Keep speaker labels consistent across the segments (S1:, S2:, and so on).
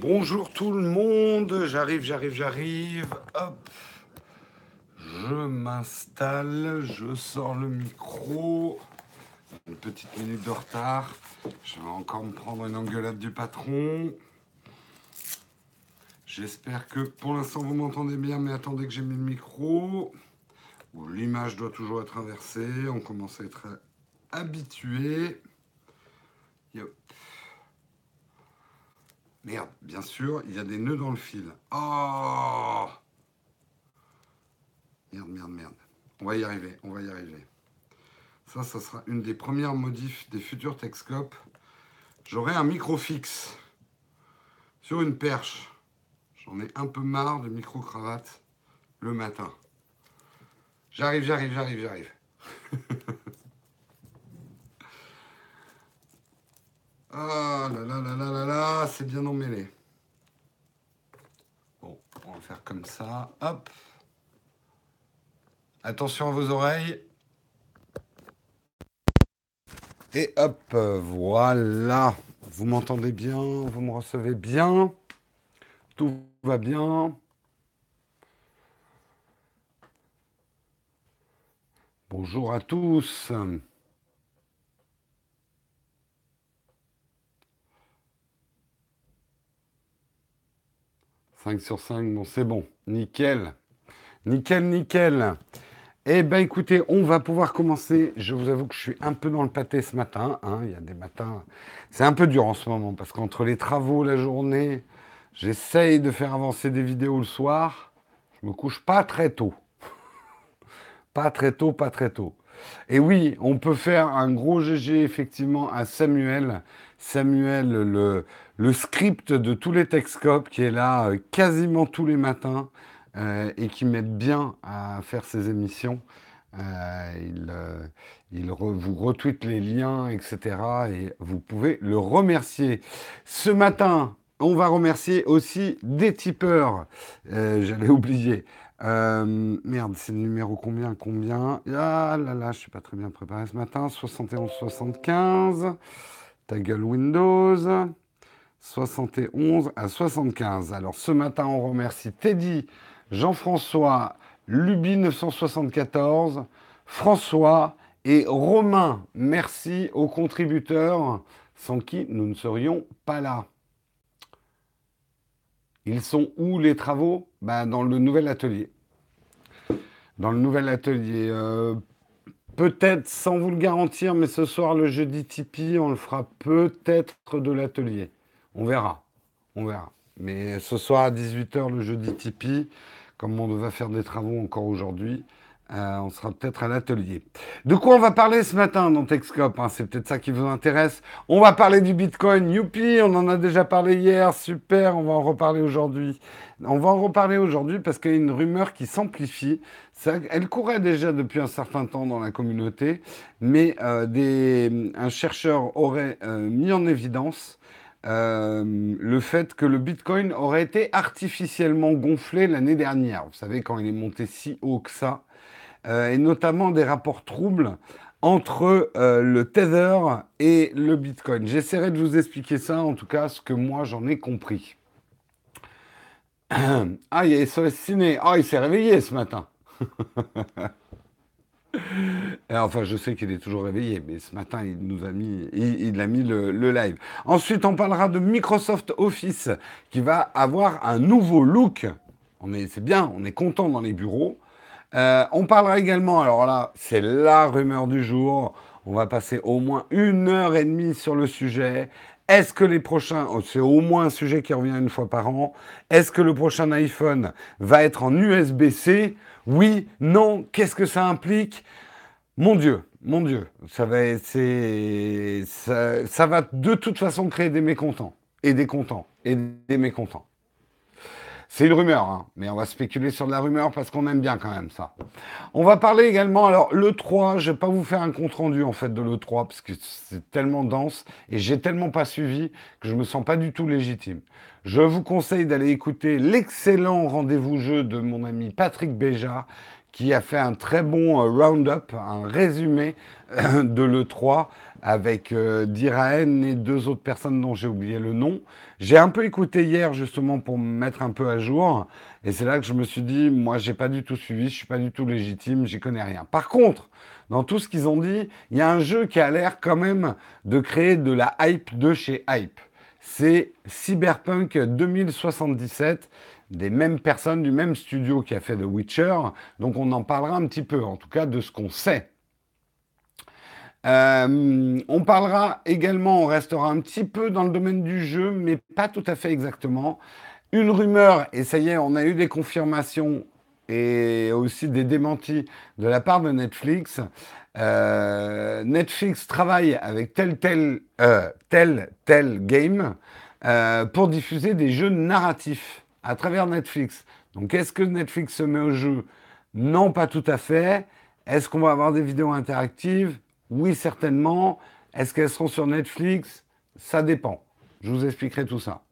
S1: Bonjour tout le monde, j'arrive, j'arrive, j'arrive. Hop, je m'installe, je sors le micro. Une petite minute de retard. Je vais encore me prendre une engueulade du patron. J'espère que pour l'instant vous m'entendez bien, mais attendez que j'ai mis le micro. L'image doit toujours être inversée. On commence à être habitué. Merde, bien sûr, il y a des nœuds dans le fil. Oh Merde, merde, merde. On va y arriver, on va y arriver. Ça, ça sera une des premières modifs des futurs Texcopes. J'aurai un micro fixe sur une perche. J'en ai un peu marre de micro-cravate le matin. J'arrive, j'arrive, j'arrive, j'arrive. Ah là là là là là là, c'est bien emmêlé. Bon, on va faire comme ça. Hop. Attention à vos oreilles. Et hop, voilà. Vous m'entendez bien, vous me recevez bien. Tout va bien. Bonjour à tous. 5 sur 5, bon, c'est bon. Nickel. Nickel, nickel. Eh bien, écoutez, on va pouvoir commencer. Je vous avoue que je suis un peu dans le pâté ce matin. Hein. Il y a des matins. C'est un peu dur en ce moment parce qu'entre les travaux, la journée, j'essaye de faire avancer des vidéos le soir. Je me couche pas très tôt. pas très tôt, pas très tôt. Et oui, on peut faire un gros GG effectivement à Samuel. Samuel, le, script de tous les Texcopes qui est là euh, quasiment tous les matins euh, et qui m'aide bien à faire ces émissions. Euh, il, vous retweet les liens, etc. Et vous pouvez le remercier. Ce matin, on va remercier aussi des tipeurs. J'avais oublié. merde, c'est le numéro combien Combien? Ah là là, je suis pas très bien préparé ce matin. 71-75. Ta gueule Windows. 71 à 75. Alors ce matin, on remercie Teddy, Jean-François, Luby 974, François et Romain. Merci aux contributeurs sans qui nous ne serions pas là. Ils sont où les travaux? Ben, Dans le nouvel atelier. Dans le nouvel atelier. Euh, peut-être, sans vous le garantir, mais ce soir, le jeudi Tipeee, on le fera peut-être de l'atelier. On verra. On verra. Mais ce soir à 18h, le jeudi Tipeee, comme on va faire des travaux encore aujourd'hui, euh, on sera peut-être à l'atelier. De quoi on va parler ce matin dans Texcope hein, C'est peut-être ça qui vous intéresse. On va parler du Bitcoin. Youpi, on en a déjà parlé hier. Super, on va en reparler aujourd'hui. On va en reparler aujourd'hui parce qu'il y a une rumeur qui s'amplifie. Elle courait déjà depuis un certain temps dans la communauté, mais euh, un chercheur aurait euh, mis en évidence le fait que le Bitcoin aurait été artificiellement gonflé l'année dernière. Vous savez, quand il est monté si haut que ça, euh, et notamment des rapports troubles entre euh, le Tether et le Bitcoin. J'essaierai de vous expliquer ça, en tout cas, ce que moi j'en ai compris. ah, il y a SOS Ciné. Ah, il s'est réveillé ce matin. enfin, je sais qu'il est toujours réveillé, mais ce matin, il nous a mis, il, a mis le, live. Ensuite, on parlera de Microsoft Office, qui va avoir un nouveau look. On est, c'est bien, on est content dans les bureaux. Euh, on parlera également, alors là, c'est la rumeur du jour. On va passer au moins une heure et demie sur le sujet. Est-ce que les prochains, oh, c'est au moins un sujet qui revient une fois par an, est-ce que le prochain iPhone va être en USB-C oui, non, qu'est-ce que ça implique? Mon Dieu, mon Dieu, ça va, ça, ça va de toute façon créer des mécontents, et des contents, et des mécontents. C'est une rumeur, hein, mais on va spéculer sur de la rumeur parce qu'on aime bien quand même ça. On va parler également, alors le 3, je vais pas vous faire un compte rendu en fait de le 3 parce que c'est tellement dense et j'ai tellement pas suivi que je me sens pas du tout légitime. Je vous conseille d'aller écouter l'excellent rendez-vous jeu de mon ami Patrick Béja qui a fait un très bon euh, round-up, un résumé de l'E3 avec euh, Diraen et deux autres personnes dont j'ai oublié le nom. J'ai un peu écouté hier justement pour me mettre un peu à jour. Et c'est là que je me suis dit, moi, j'ai pas du tout suivi, je suis pas du tout légitime, j'y connais rien. Par contre, dans tout ce qu'ils ont dit, il y a un jeu qui a l'air quand même de créer de la hype de chez Hype. C'est Cyberpunk 2077 des mêmes personnes du même studio qui a fait The Witcher. Donc on en parlera un petit peu, en tout cas de ce qu'on sait. Euh, on parlera également, on restera un petit peu dans le domaine du jeu, mais pas tout à fait exactement. Une rumeur, et ça y est, on a eu des confirmations et aussi des démentis de la part de Netflix. Euh, Netflix travaille avec tel tel euh, tel tel game pour diffuser des jeux narratifs à travers Netflix. Donc est-ce que Netflix se met au jeu? Non, pas tout à fait. Est-ce qu'on va avoir des vidéos interactives? Oui, certainement. Est-ce qu'elles seront sur Netflix? Ça dépend. Je vous expliquerai tout ça.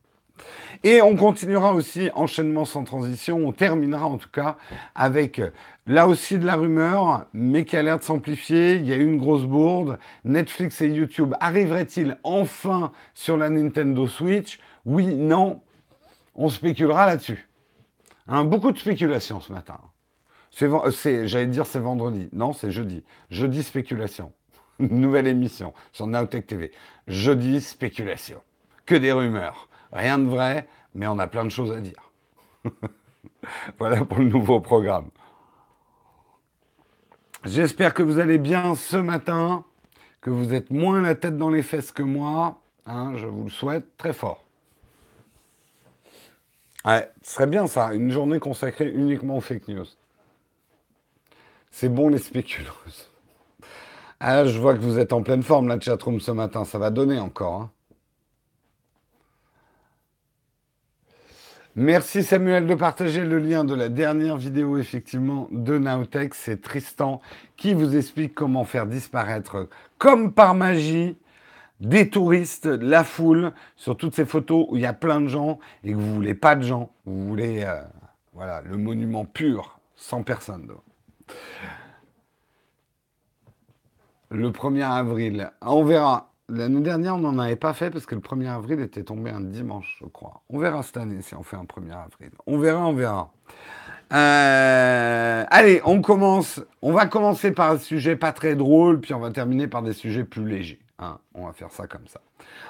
S1: Et on continuera aussi, enchaînement sans transition, on terminera en tout cas avec là aussi de la rumeur, mais qui a l'air de s'amplifier. Il y a une grosse bourde. Netflix et YouTube arriveraient-ils enfin sur la Nintendo Switch? Oui, non, on spéculera là-dessus. Hein, beaucoup de spéculation ce matin. C'est, j'allais dire c'est vendredi. Non, c'est jeudi. Jeudi spéculation. Nouvelle émission sur Nowtech TV. Jeudi spéculation. Que des rumeurs. Rien de vrai, mais on a plein de choses à dire. voilà pour le nouveau programme. J'espère que vous allez bien ce matin, que vous êtes moins la tête dans les fesses que moi. Hein, je vous le souhaite très fort. Ouais, ce serait bien ça, une journée consacrée uniquement aux fake news. C'est bon les spéculos. Ah, je vois que vous êtes en pleine forme, la chatroom, ce matin. Ça va donner encore. Hein. Merci Samuel de partager le lien de la dernière vidéo, effectivement, de Nowtech. C'est Tristan qui vous explique comment faire disparaître, comme par magie, des touristes, la foule, sur toutes ces photos où il y a plein de gens et que vous voulez pas de gens, vous voulez euh, voilà, le monument pur, sans personne. Le 1er avril, on verra. L'année dernière, on n'en avait pas fait parce que le 1er avril était tombé un dimanche, je crois. On verra cette année si on fait un 1er avril. On verra, on verra. Euh, allez, on commence. On va commencer par un sujet pas très drôle, puis on va terminer par des sujets plus légers. Hein, on va faire ça comme ça.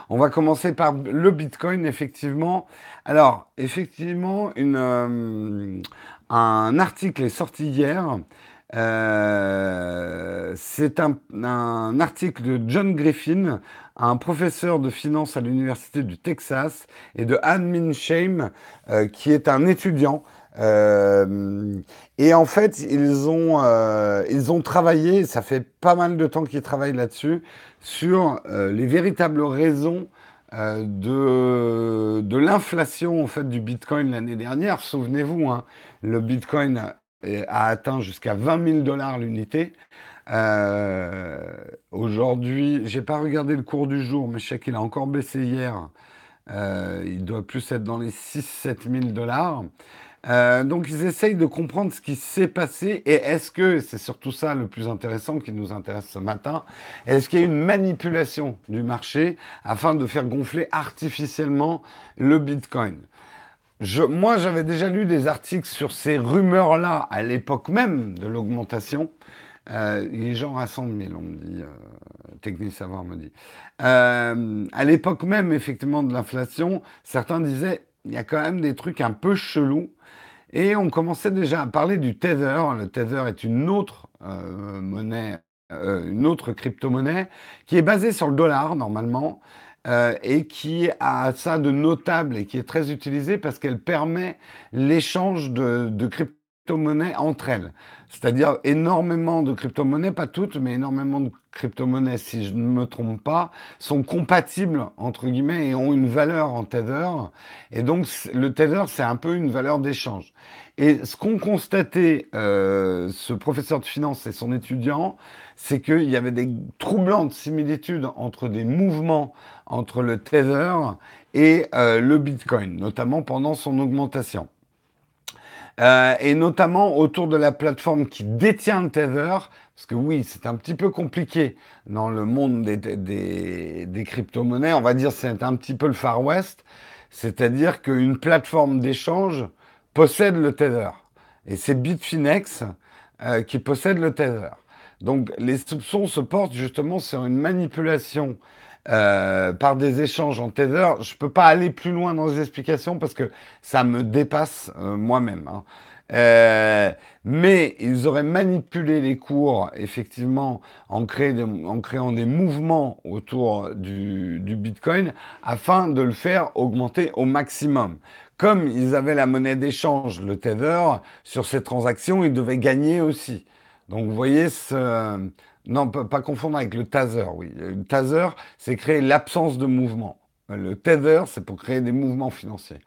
S1: On va commencer par le Bitcoin, effectivement. Alors, effectivement, euh, un article est sorti hier. Euh, c'est un, article de John Griffin, un professeur de finance à l'Université du Texas, et de Anne Minshame, euh, qui est un étudiant euh, et en fait, ils ont, ils ont travaillé, ça fait pas mal de temps qu'ils travaillent là-dessus, sur les véritables raisons de, de l'inflation en fait, du Bitcoin l'année dernière. Souvenez-vous, hein, le Bitcoin a, atteint jusqu'à 20 000 dollars l'unité. Aujourd'hui, j'ai pas regardé le cours du jour, mais je sais qu'il a encore baissé hier. il doit plus être dans les 6-7 000 dollars. Euh, donc ils essayent de comprendre ce qui s'est passé et est-ce que, c'est surtout ça le plus intéressant qui nous intéresse ce matin, est-ce qu'il y a une manipulation du marché afin de faire gonfler artificiellement le Bitcoin? Je, moi, j'avais déjà lu des articles sur ces rumeurs-là à l'époque même de l'augmentation. Euh, les gens rassemblent, mais on me dit, euh, Technique Savoir me dit. Euh, à l'époque même, effectivement, de l'inflation, certains disaient, il y a quand même des trucs un peu chelous et on commençait déjà à parler du Tether. Le Tether est une autre euh, monnaie, euh, une autre crypto-monnaie qui est basée sur le dollar normalement euh, et qui a ça de notable et qui est très utilisée parce qu'elle permet l'échange de, crypto-monnaies entre elles. C'est-à-dire énormément de crypto-monnaies, pas toutes, mais énormément de crypto-monnaies, si je ne me trompe pas, sont compatibles, entre guillemets, et ont une valeur en Tether. Et donc, le Tether, c'est un peu une valeur d'échange. Et ce qu'ont constaté euh, ce professeur de finance et son étudiant, c'est qu'il y avait des troublantes similitudes entre des mouvements entre le Tether et euh, le Bitcoin, notamment pendant son augmentation. euh, et notamment autour de la plateforme qui détient le Tether, parce que oui, c'est un petit peu compliqué dans le monde des, des, crypto-monnaies, on va dire c'est un petit peu le Far West, c'est-à-dire qu'une plateforme d'échange possède le Tether. Et c'est Bitfinex euh, qui possède le Tether. Donc les soupçons se portent justement sur une manipulation euh, par des échanges en Tether. Je ne peux pas aller plus loin dans les explications parce que ça me dépasse euh, moi-même. Hein. Euh, mais ils auraient manipulé les cours, effectivement, en, en créant des mouvements autour du, du, Bitcoin afin de le faire augmenter au maximum. Comme ils avaient la monnaie d'échange, le Tether, sur ces transactions, ils devaient gagner aussi. Donc vous voyez, ce... non, pas confondre avec le taser, oui. Le taser, c'est créer l'absence de mouvement. Le tether, c'est pour créer des mouvements financiers.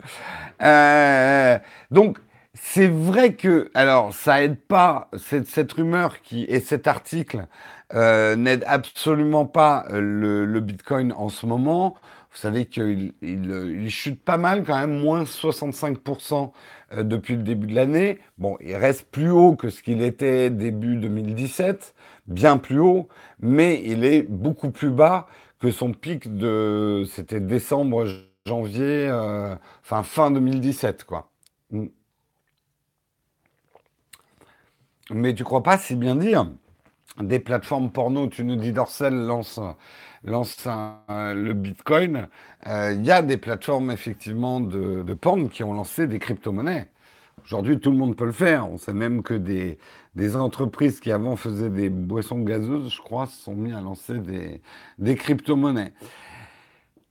S1: euh, donc, c'est vrai que, alors, ça aide pas, cette, cette rumeur qui, et cet article euh, n'aide absolument pas le, Bitcoin en ce moment. Vous savez qu'il il, chute pas mal quand même, moins 65% euh, depuis le début de l'année. Bon, il reste plus haut que ce qu'il était début 2017, bien plus haut, mais il est beaucoup plus bas que son pic de, c'était décembre, janvier, euh, fin 2017, quoi. Mm. Mais tu crois pas, c'est bien dire, des plateformes porno, tu nous dis Dorsel lance lance le Bitcoin, euh, il y a des plateformes effectivement de, de porn qui ont lancé des crypto-monnaies. Aujourd'hui, tout le monde peut le faire. On sait même que des, des, entreprises qui avant faisaient des boissons gazeuses, je crois, se sont mis à lancer des, des crypto-monnaies.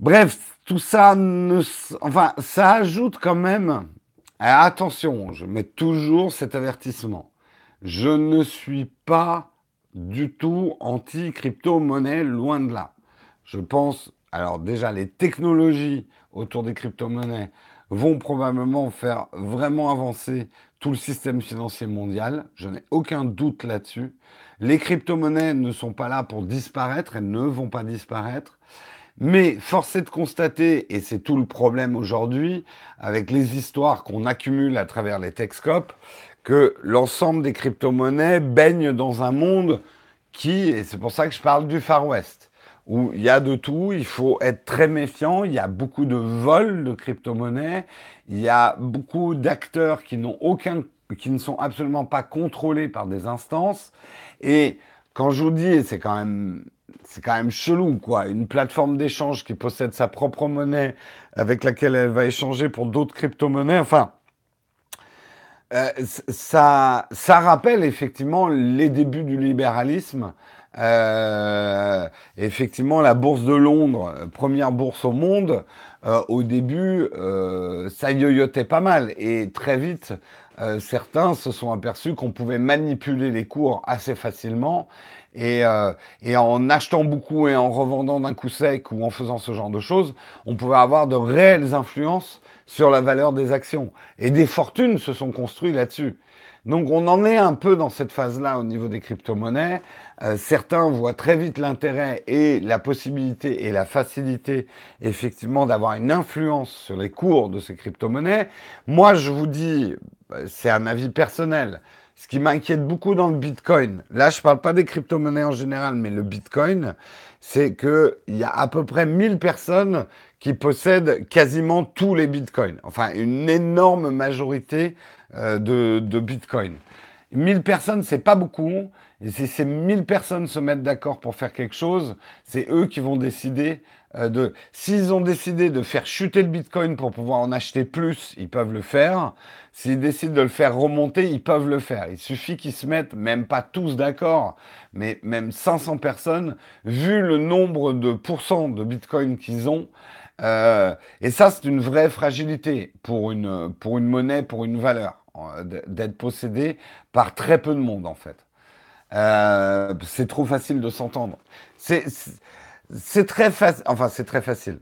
S1: Bref, tout ça, ne, enfin, ça ajoute quand même. Attention, je mets toujours cet avertissement. Je ne suis pas du tout anti-crypto-monnaie, loin de là. Je pense, alors déjà, les technologies autour des crypto-monnaies vont probablement faire vraiment avancer tout le système financier mondial. Je n'ai aucun doute là-dessus. Les crypto-monnaies ne sont pas là pour disparaître, elles ne vont pas disparaître. Mais force est de constater, et c'est tout le problème aujourd'hui, avec les histoires qu'on accumule à travers les Techscopes, que l'ensemble des crypto-monnaies baignent dans un monde qui, et c'est pour ça que je parle du Far West, où il y a de tout, il faut être très méfiant, il y a beaucoup de vols de crypto-monnaies, il y a beaucoup d'acteurs qui n'ont aucun, qui ne sont absolument pas contrôlés par des instances. Et quand je vous dis, c'est quand même, c'est quand même chelou, quoi. Une plateforme d'échange qui possède sa propre monnaie avec laquelle elle va échanger pour d'autres crypto-monnaies, enfin, euh, ça, ça rappelle effectivement les débuts du libéralisme euh, effectivement, la bourse de Londres, première bourse au monde, euh, au début, euh, ça yoyotait pas mal. Et très vite, euh, certains se sont aperçus qu'on pouvait manipuler les cours assez facilement. Et, euh, et, en achetant beaucoup et en revendant d'un coup sec ou en faisant ce genre de choses, on pouvait avoir de réelles influences sur la valeur des actions. Et des fortunes se sont construites là-dessus. Donc on en est un peu dans cette phase-là au niveau des crypto-monnaies. Euh, certains voient très vite l'intérêt et la possibilité et la facilité effectivement d'avoir une influence sur les cours de ces crypto-monnaies. Moi, je vous dis, euh, c'est un avis personnel. Ce qui m'inquiète beaucoup dans le Bitcoin, là je ne parle pas des crypto-monnaies en général, mais le Bitcoin, c'est qu'il y a à peu près 1000 personnes qui possèdent quasiment tous les Bitcoins. Enfin, une énorme majorité de, de, Bitcoin. 1000 personnes, c'est pas beaucoup. Et si ces 1000 personnes se mettent d'accord pour faire quelque chose, c'est eux qui vont décider euh, de... S'ils ont décidé de faire chuter le Bitcoin pour pouvoir en acheter plus, ils peuvent le faire. S'ils décident de le faire remonter, ils peuvent le faire. Il suffit qu'ils se mettent, même pas tous d'accord, mais même 500 personnes, vu le nombre de pourcents de Bitcoin qu'ils ont, euh, et ça, c'est une vraie fragilité pour une, pour une monnaie, pour une valeur. D'être possédé par très peu de monde en fait. Euh, c'est trop facile de s'entendre. C'est très facile. Enfin, c'est très facile.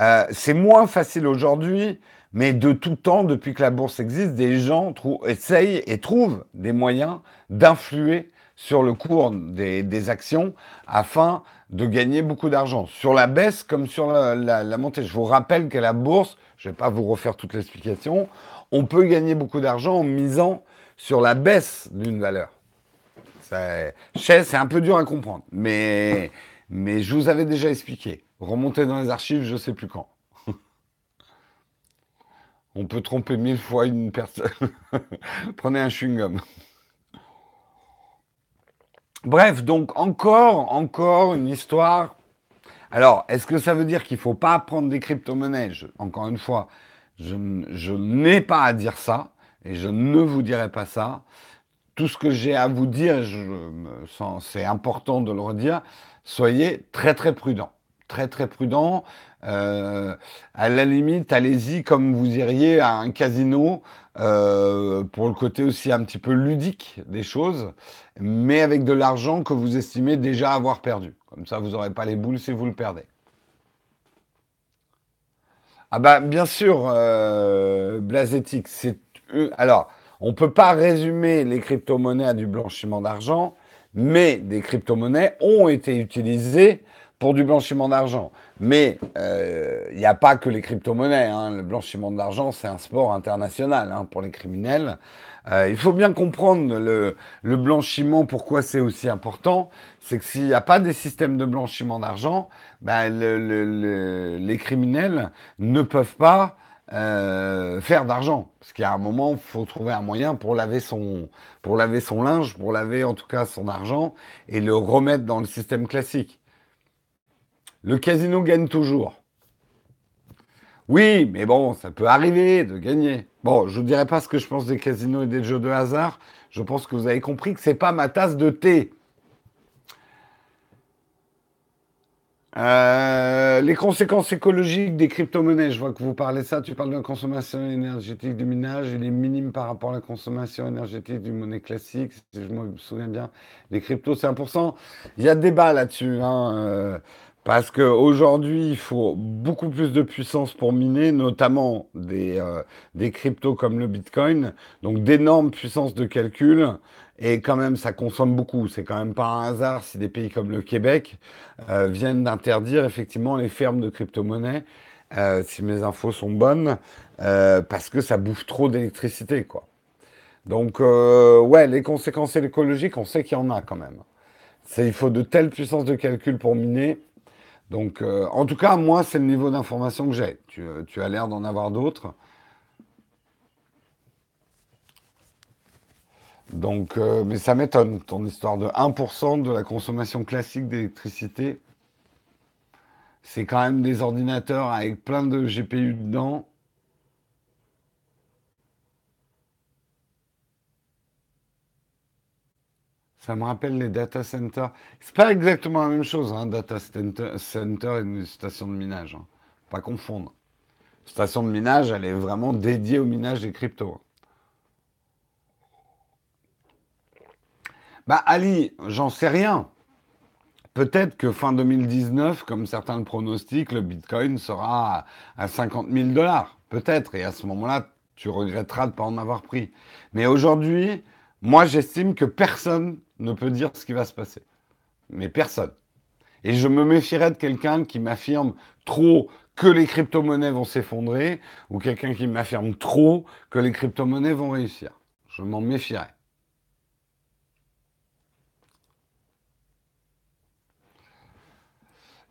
S1: Euh, c'est moins facile aujourd'hui, mais de tout temps, depuis que la bourse existe, des gens essayent et trouvent des moyens d'influer sur le cours des, actions afin de gagner beaucoup d'argent, sur la baisse comme sur la, montée. Je vous rappelle que la bourse, je ne vais pas vous refaire toute l'explication, on peut gagner beaucoup d'argent en misant sur la baisse d'une valeur. C'est un peu dur à comprendre, mais, mais je vous avais déjà expliqué. Remontez dans les archives, je ne sais plus quand. On peut tromper mille fois une personne. Prenez un chewing-gum. Bref, donc encore, encore une histoire. Alors, est-ce que ça veut dire qu'il ne faut pas prendre des crypto-monnaies? Encore une fois, je, n'ai pas à dire ça et je ne vous dirai pas ça. Tout ce que j'ai à vous dire, c'est important de le redire, soyez très très prudents. Très très prudents. Euh, à la limite, allez-y comme vous iriez à un casino euh, pour le côté aussi un petit peu ludique des choses, mais avec de l'argent que vous estimez déjà avoir perdu. Comme ça, vous n'aurez pas les boules si vous le perdez. Ah bah bien sûr, euh, c'est alors on peut pas résumer les crypto-monnaies à du blanchiment d'argent, mais des crypto-monnaies ont été utilisées pour du blanchiment d'argent. Mais il euh, n'y a pas que les crypto-monnaies. Hein. Le blanchiment de l'argent, c'est un sport international hein, pour les criminels. Euh, il faut bien comprendre le, le blanchiment, pourquoi c'est aussi important. C'est que s'il n'y a pas des systèmes de blanchiment d'argent, ben, le, les criminels ne peuvent pas euh, faire d'argent. Parce a un moment, il faut trouver un moyen pour laver, son, pour laver son linge, pour laver en tout cas son argent et le remettre dans le système classique. Le casino gagne toujours. Oui, mais bon, ça peut arriver de gagner. Bon, je ne dirai pas ce que je pense des casinos et des jeux de hasard. Je pense que vous avez compris que ce n'est pas ma tasse de thé. Euh, les conséquences écologiques des crypto-monnaies, je vois que vous parlez ça, tu parles de la consommation énergétique du minage, il est minime par rapport à la consommation énergétique du monnaie classique, si je me souviens bien. Les cryptos, c'est 1%. Il y a débat là-dessus. Hein, euh, parce qu'aujourd'hui, il faut beaucoup plus de puissance pour miner, notamment des, euh, des cryptos comme le Bitcoin, donc d'énormes puissances de calcul. Et quand même, ça consomme beaucoup. C'est quand même pas un hasard si des pays comme le Québec euh, viennent d'interdire effectivement les fermes de crypto-monnaies, euh, si mes infos sont bonnes, parce que ça bouffe trop d'électricité, quoi. Donc, ouais, les conséquences écologiques, on sait qu'il y en a quand même. Il faut de telles puissances de calcul pour miner donc, euh, en tout cas, moi, c'est le niveau d'information que j'ai. Tu, as l'air d'en avoir d'autres. Donc, euh, mais ça m'étonne, ton histoire de 1% de la consommation classique d'électricité. C'est quand même des ordinateurs avec plein de GPU dedans. Ça me rappelle les data centers. C'est pas exactement la même chose, hein, data center, et une station de minage. Hein. Pas confondre. Station de minage, elle est vraiment dédiée au minage des cryptos. Bah Ali, j'en sais rien. Peut-être que fin 2019, comme certains le pronostiquent, le Bitcoin sera à 50 000 dollars. Peut-être. Et à ce moment-là, tu regretteras de ne pas en avoir pris. Mais aujourd'hui, moi, j'estime que personne ne peut dire ce qui va se passer. Mais personne. Et je me méfierais de quelqu'un qui m'affirme trop que les crypto-monnaies vont s'effondrer ou quelqu'un qui m'affirme trop que les crypto-monnaies vont réussir. Je m'en méfierais.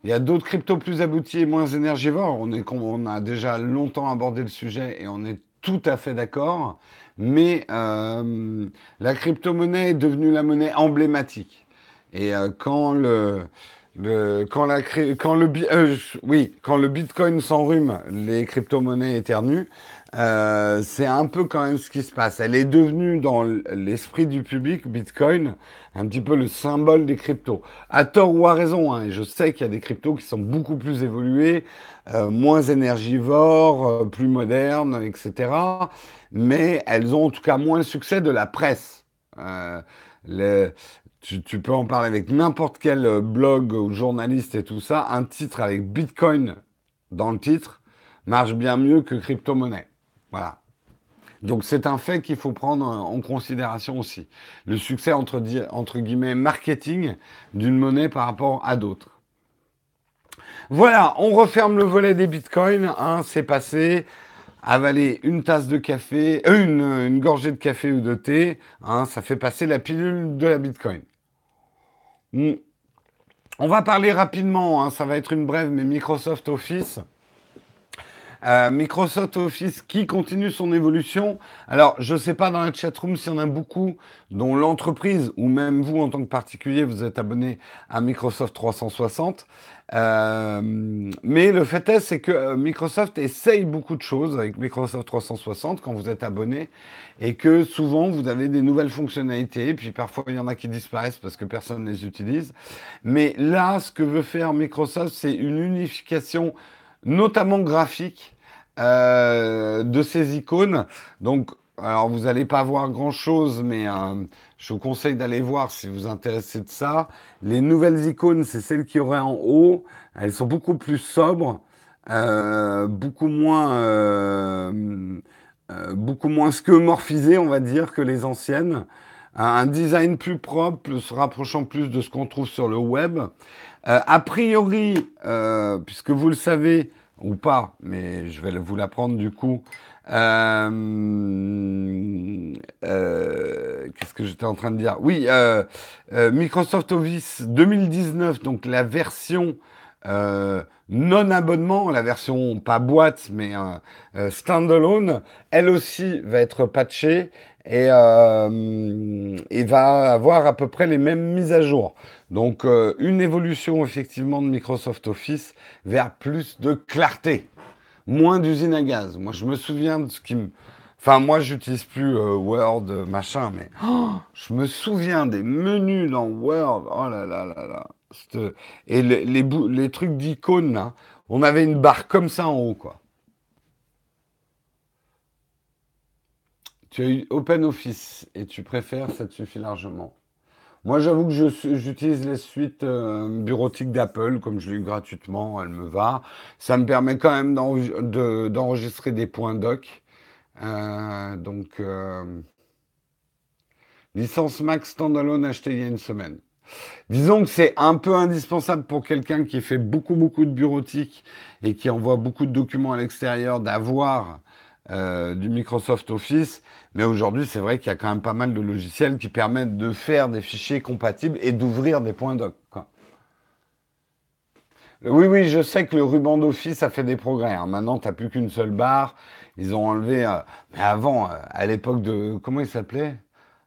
S1: Il y a d'autres cryptos plus aboutis et moins énergivores. On, on a déjà longtemps abordé le sujet et on est tout à fait d'accord mais euh, la crypto-monnaie est devenue la monnaie emblématique. Et euh, quand le, quand la quand le euh, oui quand le Bitcoin s'enrhume, les crypto-monnaies éternuent. c'est un peu quand même ce qui se passe. Elle est devenue dans l'esprit du public, Bitcoin, un petit peu le symbole des cryptos. À tort ou à raison, hein, et je sais qu'il y a des cryptos qui sont beaucoup plus évolués, moins énergivores, plus modernes, etc mais elles ont en tout cas moins le succès de la presse. Euh, tu, peux en parler avec n'importe quel blog ou journaliste et tout ça. Un titre avec Bitcoin dans le titre marche bien mieux que crypto-monnaie. Voilà. Donc c'est un fait qu'il faut prendre en considération aussi. Le succès entre, entre guillemets marketing d'une monnaie par rapport à d'autres. Voilà, on referme le volet des bitcoins. Hein, c'est passé. Avaler une tasse de café, euh, une, gorgée de café ou de thé, hein, ça fait passer la pilule de la Bitcoin. Hmm. On va parler rapidement, hein, ça va être une brève, mais Microsoft Office. Euh, Microsoft Office qui continue son évolution. Alors, je ne sais pas dans la chatroom s'il y en a beaucoup dont l'entreprise ou même vous en tant que particulier, vous êtes abonné à Microsoft 360. Euh, mais le fait est, c'est que euh, Microsoft essaye beaucoup de choses avec Microsoft 360 quand vous êtes abonné et que souvent vous avez des nouvelles fonctionnalités, puis parfois il y en a qui disparaissent parce que personne ne les utilise. Mais là, ce que veut faire Microsoft, c'est une unification notamment graphique, euh, de ces icônes. Donc, alors vous n'allez pas voir grand-chose, mais euh, je vous conseille d'aller voir si vous intéressez de ça. Les nouvelles icônes, c'est celles qui auraient en haut. Elles sont beaucoup plus sobres, euh, beaucoup moins, beaucoup moins on va dire, que les anciennes. Un design plus propre, se rapprochant plus de ce qu'on trouve sur le web. Euh, a priori, euh, puisque vous le savez ou pas, mais je vais vous l'apprendre du coup. Euh, qu'est-ce que j'étais en train de dire? Oui, Microsoft Office 2019, donc la version non abonnement, la version pas boîte mais standalone, elle aussi va être patchée et, et va avoir à peu près les mêmes mises à jour. Donc euh, une évolution effectivement de Microsoft Office vers plus de clarté, moins d'usine à gaz. Moi je me souviens de ce qui me... Enfin moi j'utilise plus euh, Word, machin, mais oh, je me souviens des menus dans Word. Oh là là là là. Et les, les, les trucs d'icônes, on avait une barre comme ça en haut, quoi. Tu as eu Open Office et tu préfères, ça te suffit largement. Moi, j'avoue que j'utilise les suites euh, bureautiques d'Apple, comme je l'ai eu gratuitement, elle me va. Ça me permet quand même d'enregistrer des points doc. Euh, donc, euh, licence Mac standalone achetée il y a une semaine. Disons que c'est un peu indispensable pour quelqu'un qui fait beaucoup, beaucoup de bureautique et qui envoie beaucoup de documents à l'extérieur d'avoir du Microsoft Office. Mais aujourd'hui, c'est vrai qu'il y a quand même pas mal de logiciels qui permettent de faire des fichiers compatibles et d'ouvrir des points doc. Oui, oui, je sais que le ruban d'office a fait des progrès. Hein. Maintenant, tu n'as plus qu'une seule barre. Ils ont enlevé. Euh, mais avant, euh, à l'époque de. Comment il s'appelait?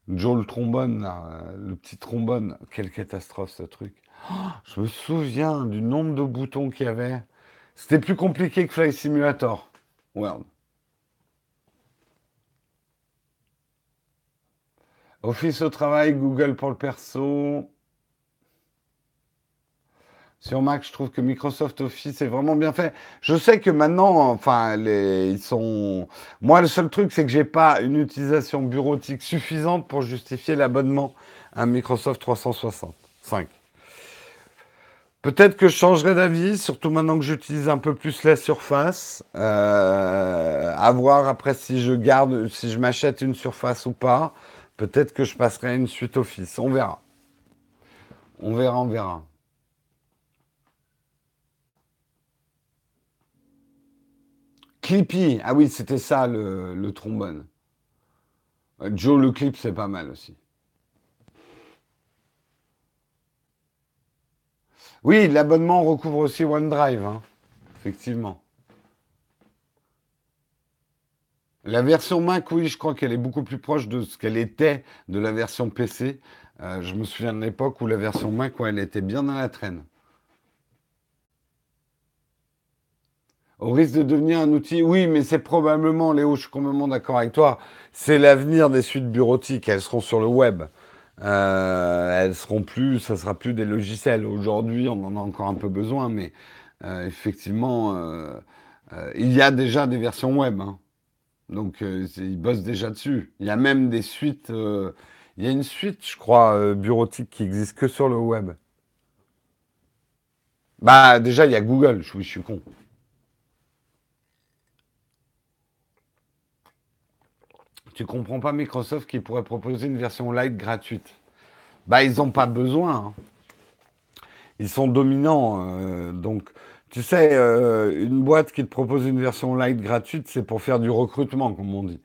S1: Joe le trombone, euh, le petit trombone. Quelle catastrophe ce truc. Oh, je me souviens du nombre de boutons qu'il y avait. C'était plus compliqué que Fly Simulator World. Office au travail, Google pour le perso. Sur Mac, je trouve que Microsoft Office est vraiment bien fait. Je sais que maintenant, enfin, ils sont. Moi, le seul truc, c'est que j'ai pas une utilisation bureautique suffisante pour justifier l'abonnement à Microsoft 365. Peut-être que je changerai d'avis, surtout maintenant que j'utilise un peu plus la surface. Euh, à voir après si je garde, si je m'achète une surface ou pas. Peut-être que je passerai une suite Office. On verra. On verra, on verra. Clippy. Ah oui, c'était ça le, trombone. Euh, Joe le clip, c'est pas mal aussi. Oui, l'abonnement recouvre aussi OneDrive, hein. effectivement. La version Mac, oui, je crois qu'elle est beaucoup plus proche de ce qu'elle était de la version PC. Euh, je me souviens de l'époque où la version Mac, elle était bien dans la traîne. Au risque de devenir un outil, oui, mais c'est probablement, Léo, je suis complètement d'accord avec toi, c'est l'avenir des suites bureautiques. Elles seront sur le web. Euh, elles seront plus, ça sera plus des logiciels. Aujourd'hui, on en a encore un peu besoin, mais euh, effectivement, il y a déjà des versions web. Hein. Donc, euh, ils bossent déjà dessus. Il y a même des suites. Euh, il y a une suite, je crois, euh, bureautique qui existe que sur le web. Bah, déjà, il y a Google. Je, je suis con. Tu comprends pas Microsoft qui pourrait proposer une version light gratuite? Bah, ils n'ont pas besoin. Hein. Ils sont dominants. donc, Tu sais, euh, une boîte qui te propose une version light gratuite, c'est pour faire du recrutement, comme on dit.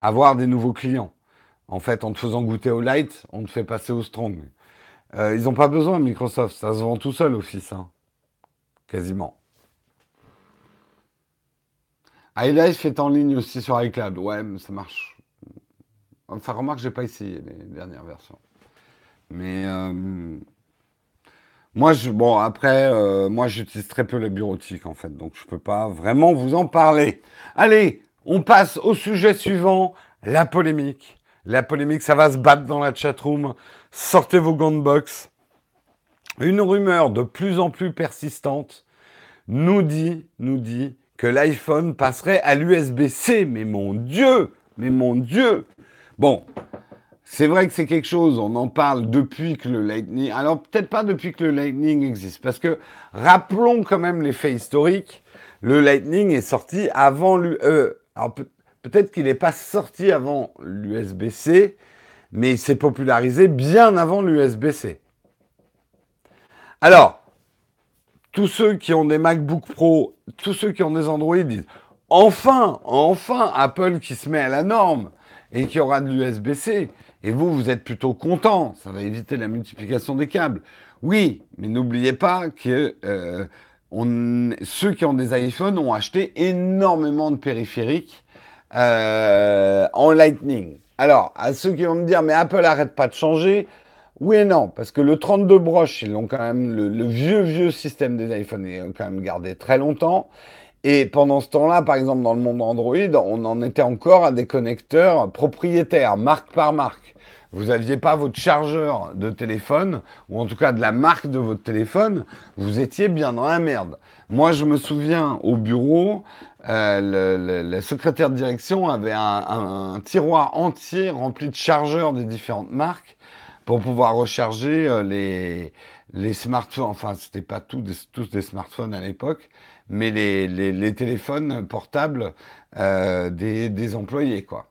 S1: Avoir des nouveaux clients. En fait, en te faisant goûter au light, on te fait passer au strong. Euh, ils n'ont pas besoin, Microsoft. Ça se vend tout seul, Office. Hein. Quasiment. iLife est en ligne aussi sur iCloud. Ouais, mais ça marche. Enfin, remarque, j'ai pas essayé les dernières versions. Mais euh, moi, je, bon, après, euh, moi, j'utilise très peu la bureautique, en fait, donc je ne peux pas vraiment vous en parler. Allez, on passe au sujet suivant, la polémique. La polémique, ça va se battre dans la chatroom. Sortez vos gants de boxe. Une rumeur de plus en plus persistante nous dit, nous dit que l'iPhone passerait à l'USB-C. Mais mon Dieu, mais mon Dieu. Bon, c'est vrai que c'est quelque chose, on en parle depuis que le Lightning. Alors peut-être pas depuis que le Lightning existe, parce que rappelons quand même les faits historiques. Le Lightning est sorti avant l'UE. Alors peut-être qu'il n'est pas sorti avant l'USB-C, mais il s'est popularisé bien avant l'USB-C. Alors, tous ceux qui ont des MacBook Pro, tous ceux qui ont des Android disent enfin, enfin Apple qui se met à la norme et qui aura de l'USB-C. Et vous, vous êtes plutôt content, ça va éviter la multiplication des câbles. Oui, mais n'oubliez pas que euh, on, ceux qui ont des iPhones ont acheté énormément de périphériques euh, en Lightning. Alors, à ceux qui vont me dire, mais Apple arrête pas de changer, oui et non, parce que le 32 broches, ils l'ont quand même, le, vieux, vieux système des iPhones, ils l'ont quand même gardé très longtemps. Et pendant ce temps-là, par exemple, dans le monde Android, on en était encore à des connecteurs propriétaires, marque par marque. Vous n'aviez pas votre chargeur de téléphone, ou en tout cas de la marque de votre téléphone, vous étiez bien dans la merde. Moi, je me souviens au bureau, euh, le, secrétaire de direction avait un, tiroir entier rempli de chargeurs des différentes marques pour pouvoir recharger euh, les, les smartphones. Enfin, c'était pas tous des smartphones à l'époque, mais les, les, téléphones portables euh, des, des, employés, quoi.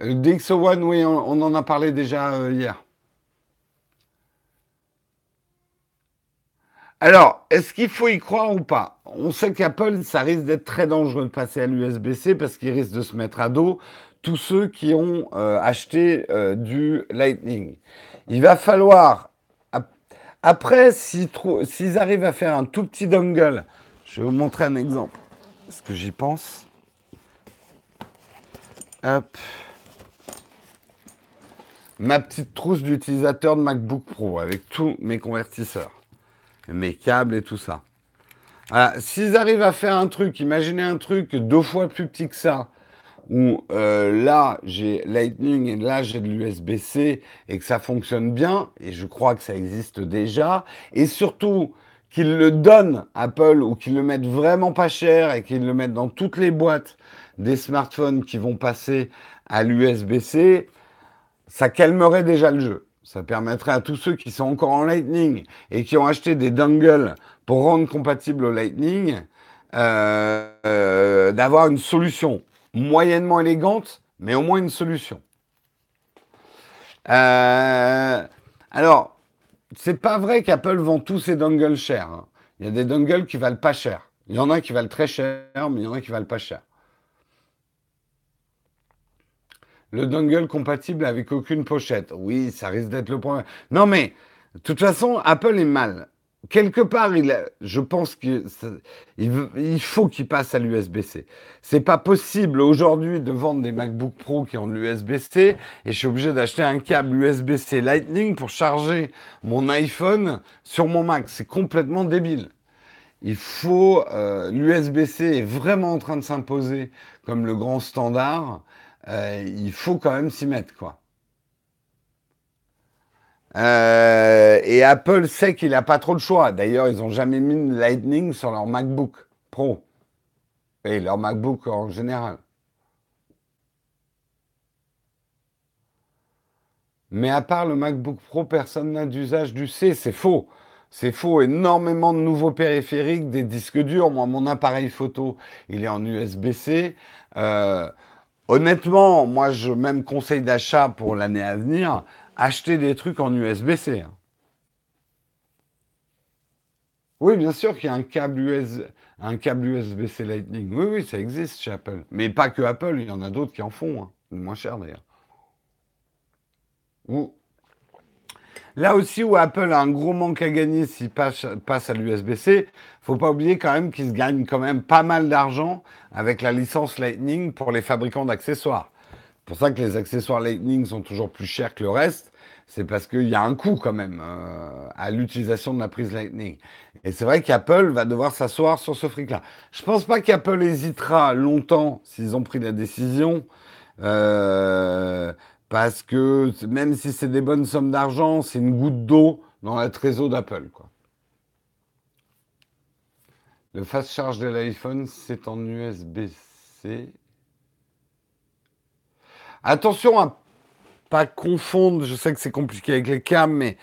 S1: One, oui, on, en a parlé déjà euh, hier. Alors, est-ce qu'il faut y croire ou pas? On sait qu'Apple, ça risque d'être très dangereux de passer à l'USB-C parce qu'il risque de se mettre à dos tous ceux qui ont euh, acheté du Lightning. Il va falloir après, s'ils arrivent à faire un tout petit dongle, je vais vous montrer un exemple. Ce que j'y pense? Hop. Ma petite trousse d'utilisateur de MacBook Pro avec tous mes convertisseurs, mes câbles et tout ça. S'ils arrivent à faire un truc, imaginez un truc deux fois plus petit que ça, où euh, là j'ai Lightning et là j'ai de l'USB-C et que ça fonctionne bien, et je crois que ça existe déjà, et surtout qu'ils le donnent Apple ou qu'ils le mettent vraiment pas cher et qu'ils le mettent dans toutes les boîtes des smartphones qui vont passer à l'USB-C, ça calmerait déjà le jeu. Ça permettrait à tous ceux qui sont encore en Lightning et qui ont acheté des dongles pour rendre compatible au Lightning euh, euh, d'avoir une solution moyennement élégante, mais au moins une solution. Euh, alors, c'est pas vrai qu'Apple vend tous ses dongles chers. Hein. Il y a des dongles qui valent pas cher. Il y en a qui valent très cher, mais il y en a qui valent pas cher. Le dongle compatible avec aucune pochette. Oui, ça risque d'être le problème. Non, mais de toute façon, Apple est mal quelque part, il je pense qu'il il faut qu'il passe à l'USB-C. C'est pas possible aujourd'hui de vendre des MacBook Pro qui ont de l'USB-C et je suis obligé d'acheter un câble USB-C Lightning pour charger mon iPhone sur mon Mac. C'est complètement débile. Il faut euh, l'USB-C est vraiment en train de s'imposer comme le grand standard. Euh, il faut quand même s'y mettre quoi. Euh, et Apple sait qu'il n'a pas trop de choix. D'ailleurs, ils n'ont jamais mis Lightning sur leur MacBook Pro. Et leur MacBook en général. Mais à part le MacBook Pro, personne n'a d'usage du C. C'est faux. C'est faux. Énormément de nouveaux périphériques, des disques durs. Moi, mon appareil photo, il est en USB-C. Euh, honnêtement, moi, je même conseil d'achat pour l'année à venir acheter des trucs en USB-C. Hein. Oui, bien sûr qu'il y a un câble un USB-C Lightning. Oui, oui, ça existe chez Apple. Mais pas que Apple, il y en a d'autres qui en font. Hein. Moins cher d'ailleurs. Là aussi où Apple a un gros manque à gagner s'il passe, à l'USB-C, faut pas oublier quand même qu'ils gagnent quand même pas mal d'argent avec la licence Lightning pour les fabricants d'accessoires. C'est pour ça que les accessoires Lightning sont toujours plus chers que le reste. C'est parce qu'il y a un coût quand même euh, à l'utilisation de la prise Lightning. Et c'est vrai qu'Apple va devoir s'asseoir sur ce fric-là. Je pense pas qu'Apple hésitera longtemps s'ils ont pris la décision. Euh, parce que même si c'est des bonnes sommes d'argent, c'est une goutte d'eau dans la trésor d'Apple. Le fast charge de l'iPhone, c'est en USB-C. Attention à pas confondre, je sais que c'est compliqué avec les câbles, mais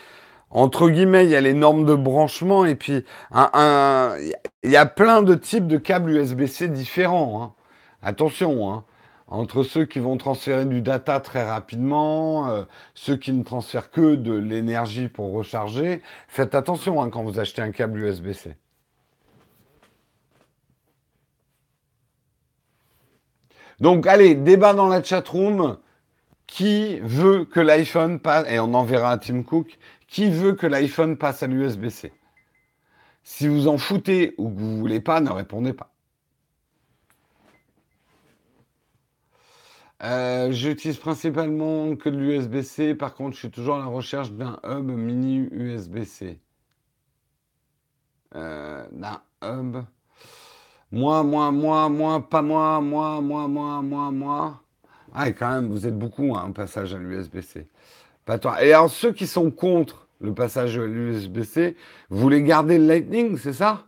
S1: entre guillemets, il y a les normes de branchement et puis il y a plein de types de câbles USB-C différents. Hein. Attention, hein entre ceux qui vont transférer du data très rapidement, euh, ceux qui ne transfèrent que de l'énergie pour recharger. Faites attention hein, quand vous achetez un câble USB-C. Donc allez, débat dans la chatroom. Qui veut que l'iPhone passe, et on enverra à Tim Cook, qui veut que l'iPhone passe à l'USB-C Si vous en foutez ou que vous voulez pas, ne répondez pas. Euh, j'utilise principalement que de l'USB-C. Par contre, je suis toujours à la recherche d'un hub mini USB-C. Euh, d'un hub. Moi, moi, moi, moi, pas moi, moi, moi, moi, moi, moi. Ah, quand même, vous êtes beaucoup, un hein, passage à l'USB-C. Pas toi. Et alors, ceux qui sont contre le passage à l'USB-C, vous voulez garder le Lightning, c'est ça?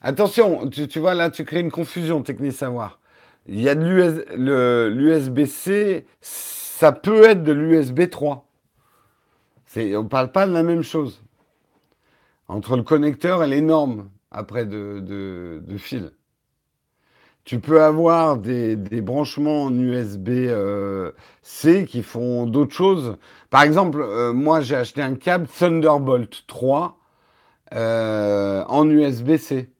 S1: Attention, tu, vois, là, tu crées une confusion, technique savoir. Il y a de l'USB-C, ça peut être de l'USB 3. on ne parle pas de la même chose. Entre le connecteur et les normes, après, de, fil. Tu peux avoir des, branchements en USB-C euh, qui font d'autres choses. Par exemple, euh, moi, j'ai acheté un câble Thunderbolt 3 euh, en USB-C.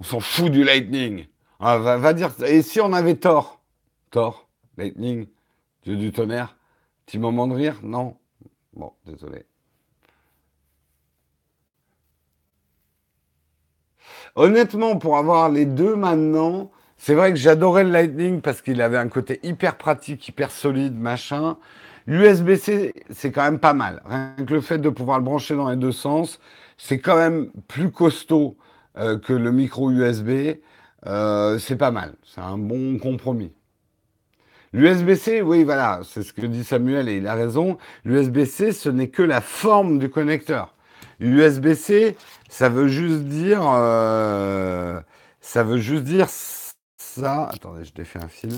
S1: On s'en fout du Lightning. Ah, va, dire. Et si on avait tort Thor, Lightning, Dieu du tonnerre, petit moment de rire? Non Bon, désolé. Honnêtement, pour avoir les deux maintenant, c'est vrai que j'adorais le Lightning parce qu'il avait un côté hyper pratique, hyper solide, machin. L'USB-C, c'est quand même pas mal. Rien que le fait de pouvoir le brancher dans les deux sens, c'est quand même plus costaud euh, que le micro USB, euh, c'est pas mal. C'est un bon compromis. L'USB-C, oui, voilà, c'est ce que dit Samuel et il a raison. L'USB-C, ce n'est que la forme du connecteur. L'USB-C, ça veut juste dire, euh, ça veut juste dire ça. Attendez, je fait un fil.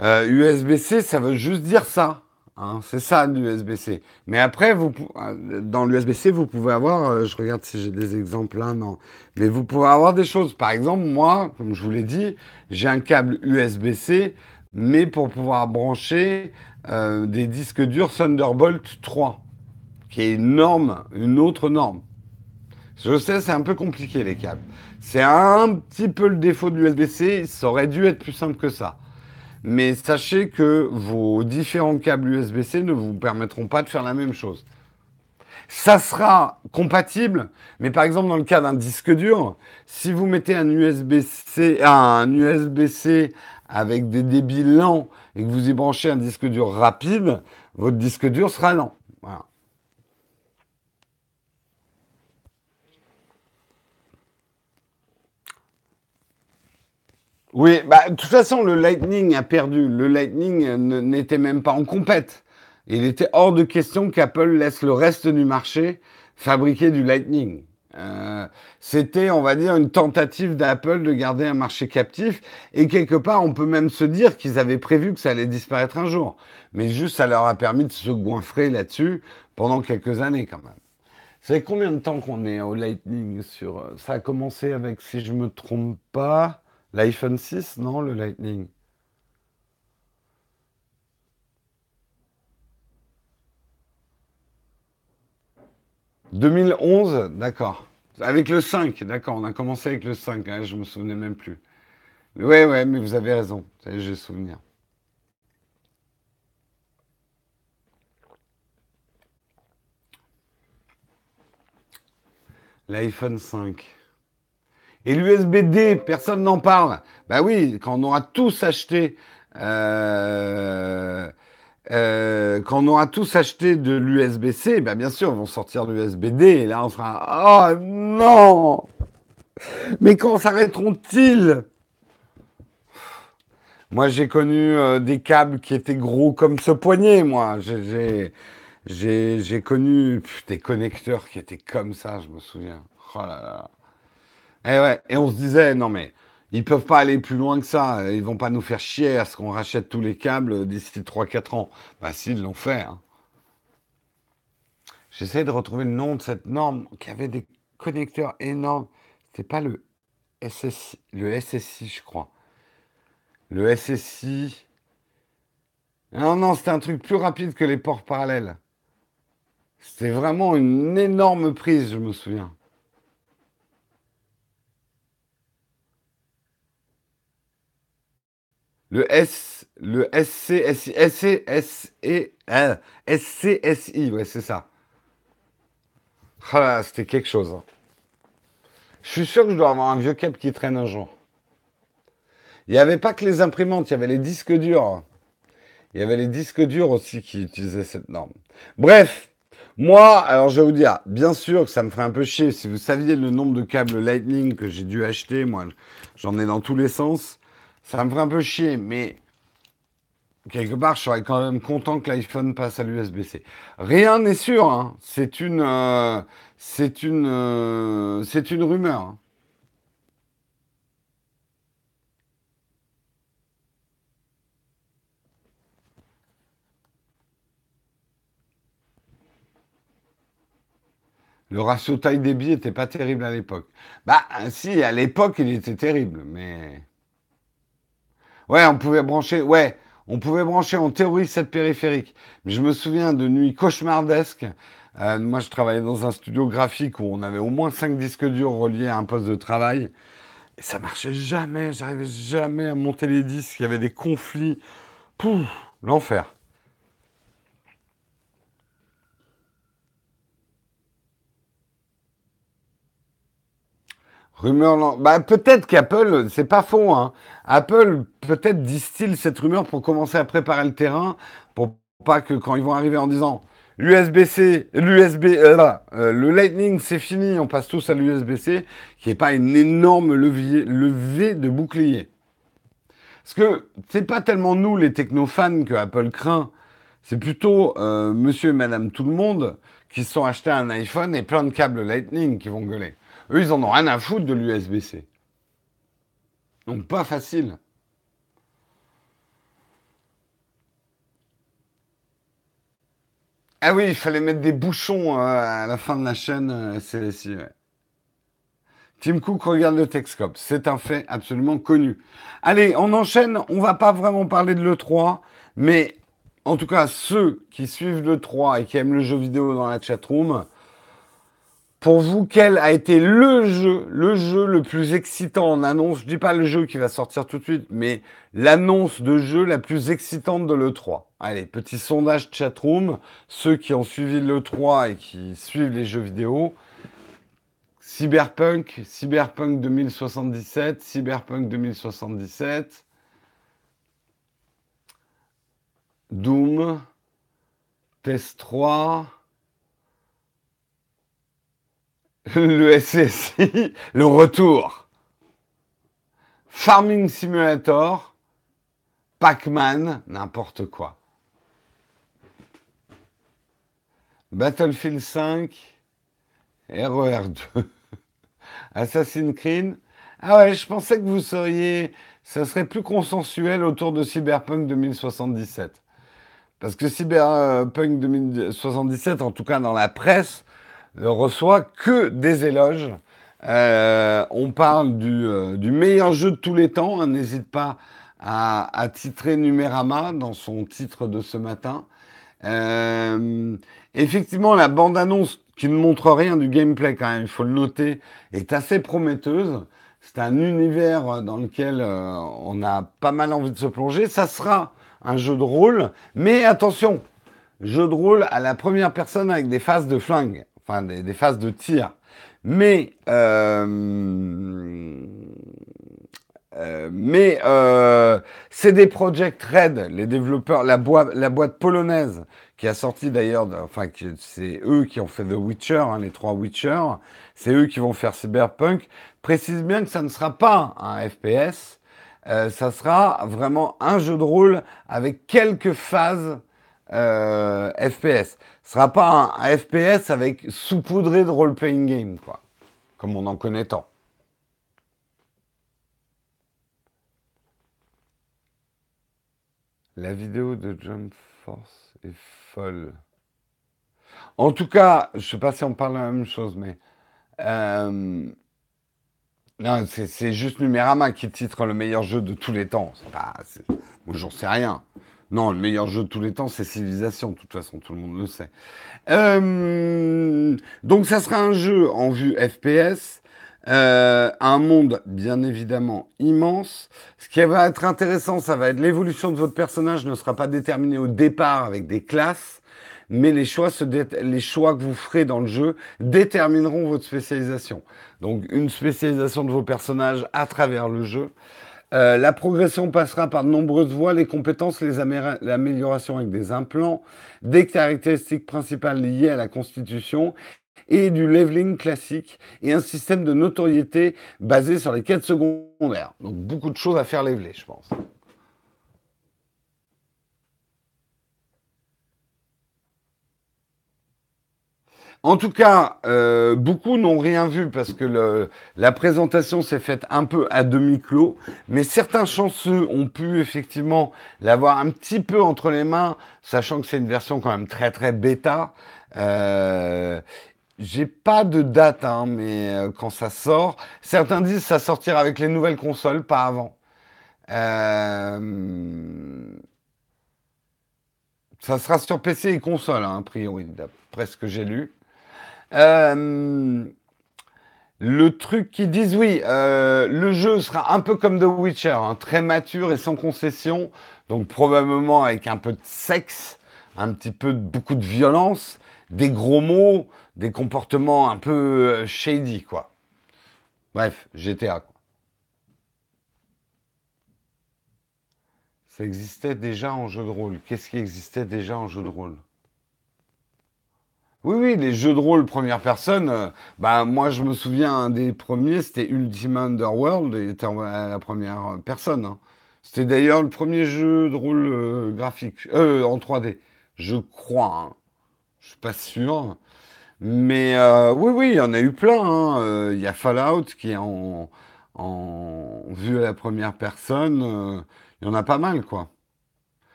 S1: USB-C, ça veut juste dire ça. Hein, c'est ça l'USB-C. Mais après, vous, dans l'USB-C, vous pouvez avoir, euh, je regarde si j'ai des exemples là, non. Mais vous pouvez avoir des choses. Par exemple, moi, comme je vous l'ai dit, j'ai un câble USB-C, mais pour pouvoir brancher euh, des disques durs Thunderbolt 3, qui est une norme, une autre norme. Je sais, c'est un peu compliqué les câbles. C'est un petit peu le défaut de l'USB-C. Ça aurait dû être plus simple que ça. Mais sachez que vos différents câbles USB-C ne vous permettront pas de faire la même chose. Ça sera compatible, mais par exemple dans le cas d'un disque dur, si vous mettez un USB-C, un USB-C avec des débits lents et que vous y branchez un disque dur rapide, votre disque dur sera lent. Voilà. Oui, bah, de toute façon, le Lightning a perdu. Le Lightning n'était même pas en compète. Il était hors de question qu'Apple laisse le reste du marché fabriquer du Lightning. Euh, c'était, on va dire, une tentative d'Apple de garder un marché captif. Et quelque part, on peut même se dire qu'ils avaient prévu que ça allait disparaître un jour. Mais juste, ça leur a permis de se goinfrer là-dessus pendant quelques années quand même. Vous combien de temps qu'on est au Lightning sur... Ça a commencé avec, si je me trompe pas, L'iPhone 6, non, le Lightning. « 2011, d'accord. Avec le 5, d'accord. On a commencé avec le 5, hein, je me souvenais même plus. Ouais, ouais, mais vous avez raison. J'ai souvenir. L'iPhone 5. Et l'USB-D, personne n'en parle. Bah oui, quand on aura tous acheté, euh, euh, quand on aura tous acheté de l'USB-C, bah bien sûr, ils vont sortir l'USB-D. Et là, on fera, oh non Mais quand s'arrêteront-ils? Moi, j'ai connu euh, des câbles qui étaient gros comme ce poignet, moi. J'ai j'ai connu des connecteurs qui étaient comme ça, je me souviens. Oh là là. Et, eh ouais, et on se disait, non mais, ils peuvent pas aller plus loin que ça. Ils vont pas nous faire chier à ce qu'on rachète tous les câbles d'ici 3-4 ans. Bah si, ils l'ont fait. Hein. J'essaie de retrouver le nom de cette norme qui avait des connecteurs énormes. C'était pas le SSI, le SSI, je crois. Le SSI. Non, non, c'était un truc plus rapide que les ports parallèles. C'était vraiment une énorme prise, je me souviens. Le S, le SCSI, SCSI, hein, SCSI, ouais, c'est ça. Ah, c'était quelque chose. Hein. Je suis sûr que je dois avoir un vieux câble qui traîne un jour. Il n'y avait pas que les imprimantes, il y avait les disques durs. Il y avait les disques durs aussi qui utilisaient cette norme. Bref, moi, alors je vais vous dire, bien sûr que ça me ferait un peu chier. Si vous saviez le nombre de câbles Lightning que j'ai dû acheter, moi, j'en ai dans tous les sens. Ça me ferait un peu chier, mais quelque part, je serais quand même content que l'iPhone passe à l'USB-C. Rien n'est sûr, hein. c'est une, euh, c'est une, euh, c'est une rumeur. Hein. Le ratio taille-débit n'était pas terrible à l'époque. Bah, si, à l'époque, il était terrible, mais. Ouais, on pouvait brancher. Ouais, on pouvait brancher en théorie cette périphérique. Mais je me souviens de nuits cauchemardesques. Euh, moi, je travaillais dans un studio graphique où on avait au moins cinq disques durs reliés à un poste de travail. Et ça marchait jamais. J'arrivais jamais à monter les disques. Il y avait des conflits. Pouf, l'enfer. Rumeur, bah, peut-être qu'Apple, c'est pas faux, hein. Apple peut-être distille cette rumeur pour commencer à préparer le terrain, pour pas que quand ils vont arriver en disant l'USB-C, l'USB, euh, euh, le Lightning c'est fini, on passe tous à l'USB-C, qui n'est pas une énorme levier, levée de bouclier. Parce que c'est pas tellement nous les technofans que Apple craint, c'est plutôt euh, monsieur et madame tout le monde qui se sont achetés un iPhone et plein de câbles Lightning qui vont gueuler. Eux, ils en ont rien à foutre de l'USB-C. Donc pas facile. Ah oui, il fallait mettre des bouchons euh, à la fin de la chaîne euh. Tim Cook regarde le Texcope. C'est un fait absolument connu. Allez, on enchaîne. On va pas vraiment parler de l'E3, mais en tout cas, ceux qui suivent l'E3 et qui aiment le jeu vidéo dans la chatroom, pour vous, quel a été le jeu, le jeu le plus excitant en annonce? Je dis pas le jeu qui va sortir tout de suite, mais l'annonce de jeu la plus excitante de l'E3. Allez, petit sondage chatroom. Ceux qui ont suivi l'E3 et qui suivent les jeux vidéo. Cyberpunk, Cyberpunk 2077, Cyberpunk 2077. Doom, Test 3 le SSI, le retour. Farming Simulator, Pac-Man, n'importe quoi. Battlefield 5, RER2, Assassin's Creed. Ah ouais, je pensais que vous seriez, ça serait plus consensuel autour de Cyberpunk 2077. Parce que Cyberpunk 2077, en tout cas dans la presse, ne reçoit que des éloges. Euh, on parle du, euh, du, meilleur jeu de tous les temps. Hein, n'hésite pas à, titrer Numérama dans son titre de ce matin. Euh, effectivement, la bande-annonce qui ne montre rien du gameplay quand même, il faut le noter, est assez prometteuse. C'est un univers dans lequel euh, on a pas mal envie de se plonger. Ça sera un jeu de rôle, mais attention, jeu de rôle à la première personne avec des phases de flingue, enfin des, des phases de tir. Mais euh, euh, mais euh, CD Projekt Red, les développeurs, la, boîte, polonaise qui a sorti d'ailleurs, enfin c'est eux qui ont fait The Witcher, hein, les trois Witcher, c'est eux qui vont faire Cyberpunk, précise bien que ça ne sera pas un FPS, euh, ça sera vraiment un jeu de rôle avec quelques phases FPS. Ce sera pas un, FPS avec saupoudré de role-playing game, quoi, comme on en connaît tant. La vidéo de Jump Force est folle. En tout cas, je ne sais pas si on parle de la même chose, mais euh, non, c'est juste Numérama qui titre le meilleur jeu de tous les temps. Pas, j'en sais rien. Non, le meilleur jeu de tous les temps, c'est Civilization. De toute façon, tout le monde le sait. Euh, donc, ça sera un jeu en vue FPS euh, un monde bien évidemment immense. Ce qui va être intéressant, ça va être l'évolution de votre personnage ne sera pas déterminée au départ avec des classes, mais les choix, les choix que vous ferez dans le jeu détermineront votre spécialisation. Donc une spécialisation de vos personnages à travers le jeu. Euh, la progression passera par de nombreuses voies, les compétences, les améliorations avec des implants, des caractéristiques principales liées à la constitution et du leveling classique et un système de notoriété basé sur les quêtes secondaires. Donc beaucoup de choses à faire leveler, je pense. En tout cas, euh, beaucoup n'ont rien vu parce que le, la présentation s'est faite un peu à demi-clos, mais certains chanceux ont pu effectivement l'avoir un petit peu entre les mains, sachant que c'est une version quand même très très bêta. Euh, j'ai pas de date, hein, mais euh, quand ça sort, certains disent ça sortira avec les nouvelles consoles, pas avant. Euh, ça sera sur PC et console, hein, a priori, d'après ce que j'ai lu. Euh, le truc qui disent oui, le jeu sera un peu comme The Witcher, hein, très mature et sans concession, donc probablement avec un peu de sexe, un petit peu de beaucoup de violence, des gros mots, des comportements un peu euh, shady, quoi. Bref, GTA. Ça existait déjà en jeu de rôle. Qu'est-ce qui existait déjà en jeu de rôle? Oui, oui, les jeux de rôle première personne, euh, bah moi je me souviens, un des premiers, c'était Ultima Underworld, il était à la première personne. Hein. C'était d'ailleurs le premier jeu de rôle euh, graphique, en 3D, je crois. Hein. Je suis pas sûr. Mais euh, oui, oui, il y en a eu plein. Hein. Euh, il y a Fallout qui est en, en vue à la première personne. Euh, il y en a pas mal, quoi.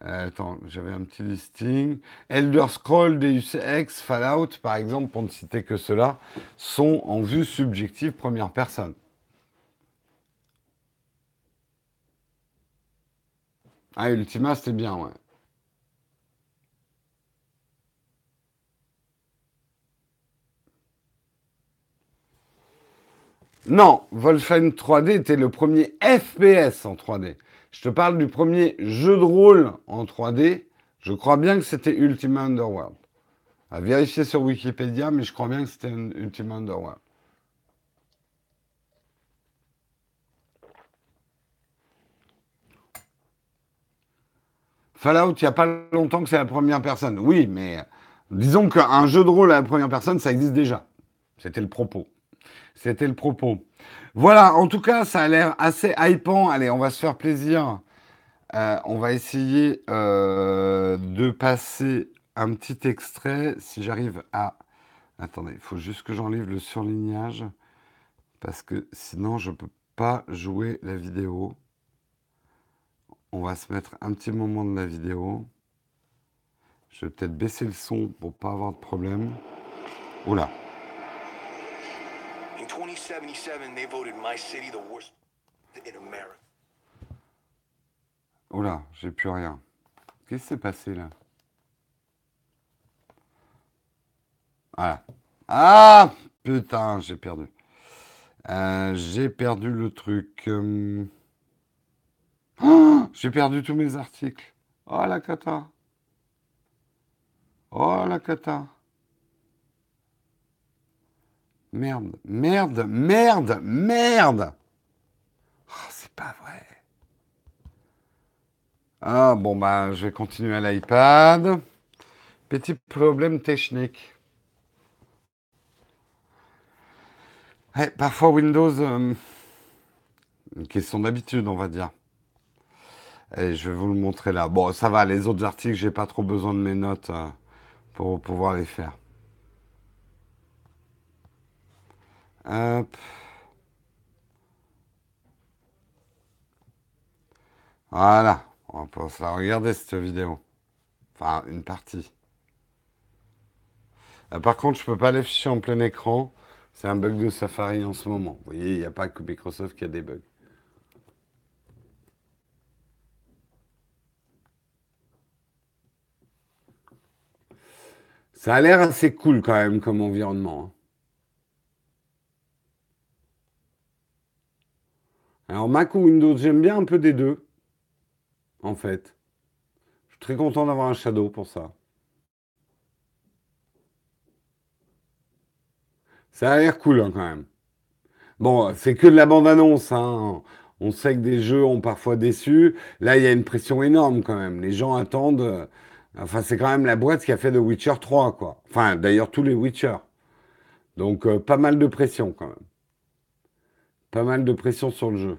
S1: Attends, j'avais un petit listing. Elder Scroll, Deus Ex, Fallout, par exemple, pour ne citer que cela, sont en vue subjective première personne. Ah, Ultima, c'était bien, ouais. Non, Wolfenstein 3D était le premier FPS en 3D. Je te parle du premier jeu de rôle en 3D. Je crois bien que c'était Ultima Underworld. À vérifier sur Wikipédia, mais je crois bien que c'était Ultima Underworld. Fallout, il n'y a pas longtemps que c'est la première personne. Oui, mais disons qu'un jeu de rôle à la première personne, ça existe déjà. C'était le propos. C'était le propos. Voilà, en tout cas, ça a l'air assez hypant. Allez, on va se faire plaisir. Euh, on va essayer euh, de passer un petit extrait. Si j'arrive à... Attendez, il faut juste que j'enlève le surlignage. Parce que sinon, je ne peux pas jouer la vidéo. On va se mettre un petit moment de la vidéo. Je vais peut-être baisser le son pour pas avoir de problème. Oula. 1977, they voted my city the worst in America. Oh là, j'ai plus rien. Qu'est-ce qui s'est passé là? Voilà. Ah Putain, j'ai perdu. Euh, j'ai perdu le truc. Euh. Oh, j'ai perdu tous mes articles. Oh la cata. Oh la cata. Merde, merde, merde, merde. Oh, c'est pas vrai. Ah bon bah je vais continuer à l'iPad. Petit problème technique. parfois Windows, euh, une question d'habitude on va dire. Je vais vous le montrer là. Bon ça va, les autres articles, j'ai pas trop besoin de mes notes euh, pour pouvoir les faire. Voilà. On va se regarder cette vidéo. Enfin, une partie. Euh, par contre, je peux pas l'afficher en plein écran. C'est un bug de Safari en ce moment. Vous voyez, il n'y a pas que Microsoft qui a des bugs. Ça a l'air assez cool quand même comme environnement. Hein. Alors Mac ou Windows, j'aime bien un peu des deux, en fait. Je suis très content d'avoir un Shadow pour ça. Ça a l'air cool hein, quand même. Bon, c'est que de la bande-annonce. Hein. On sait que des jeux ont parfois déçu. Là, il y a une pression énorme quand même. Les gens attendent. Euh, enfin, c'est quand même la boîte qui a fait The Witcher 3, quoi. Enfin, d'ailleurs, tous les Witcher. Donc, euh, pas mal de pression quand même. Pas mal de pression sur le jeu.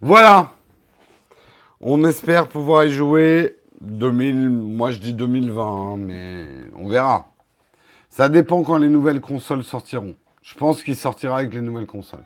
S1: Voilà. On espère pouvoir y jouer 2000, moi je dis 2020, hein, mais on verra. Ça dépend quand les nouvelles consoles sortiront. Je pense qu'il sortira avec les nouvelles consoles.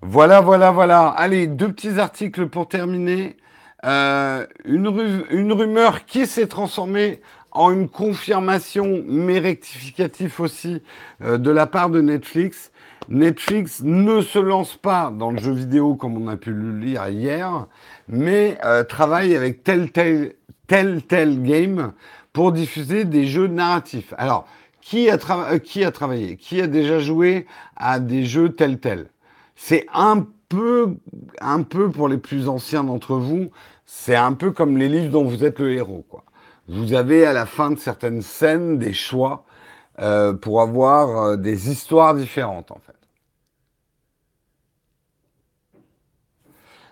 S1: Voilà, voilà, voilà. Allez, deux petits articles pour terminer. Euh, une, une rumeur qui s'est transformée en une confirmation, mais rectificatif aussi, euh, de la part de Netflix. Netflix ne se lance pas dans le jeu vidéo comme on a pu le lire hier, mais euh, travaille avec tel tel, tel tel game pour diffuser des jeux narratifs. Alors, qui a, euh, qui a travaillé? Qui a déjà joué à des jeux tel tel C'est un peu, un peu pour les plus anciens d'entre vous, c'est un peu comme les livres dont vous êtes le héros, quoi vous avez à la fin de certaines scènes des choix euh, pour avoir euh, des histoires différentes en fait.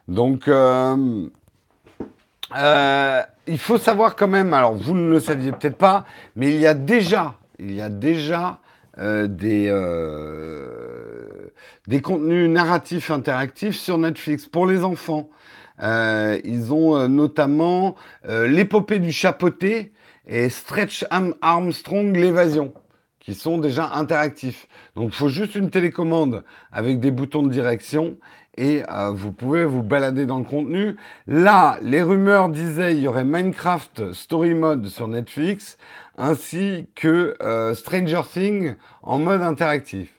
S1: Donc euh, il faut savoir quand même, alors vous ne le saviez peut-être pas, mais il y a déjà, il y a déjà des, des contenus narratifs interactifs sur Netflix pour les enfants. Euh, ils ont euh, notamment euh, l'épopée du chapeauté et Stretch Armstrong l'évasion, qui sont déjà interactifs. Donc il faut juste une télécommande avec des boutons de direction et vous pouvez vous balader dans le contenu. Là, les rumeurs disaient il y aurait Minecraft Story Mode sur Netflix ainsi que Stranger Things en mode interactif.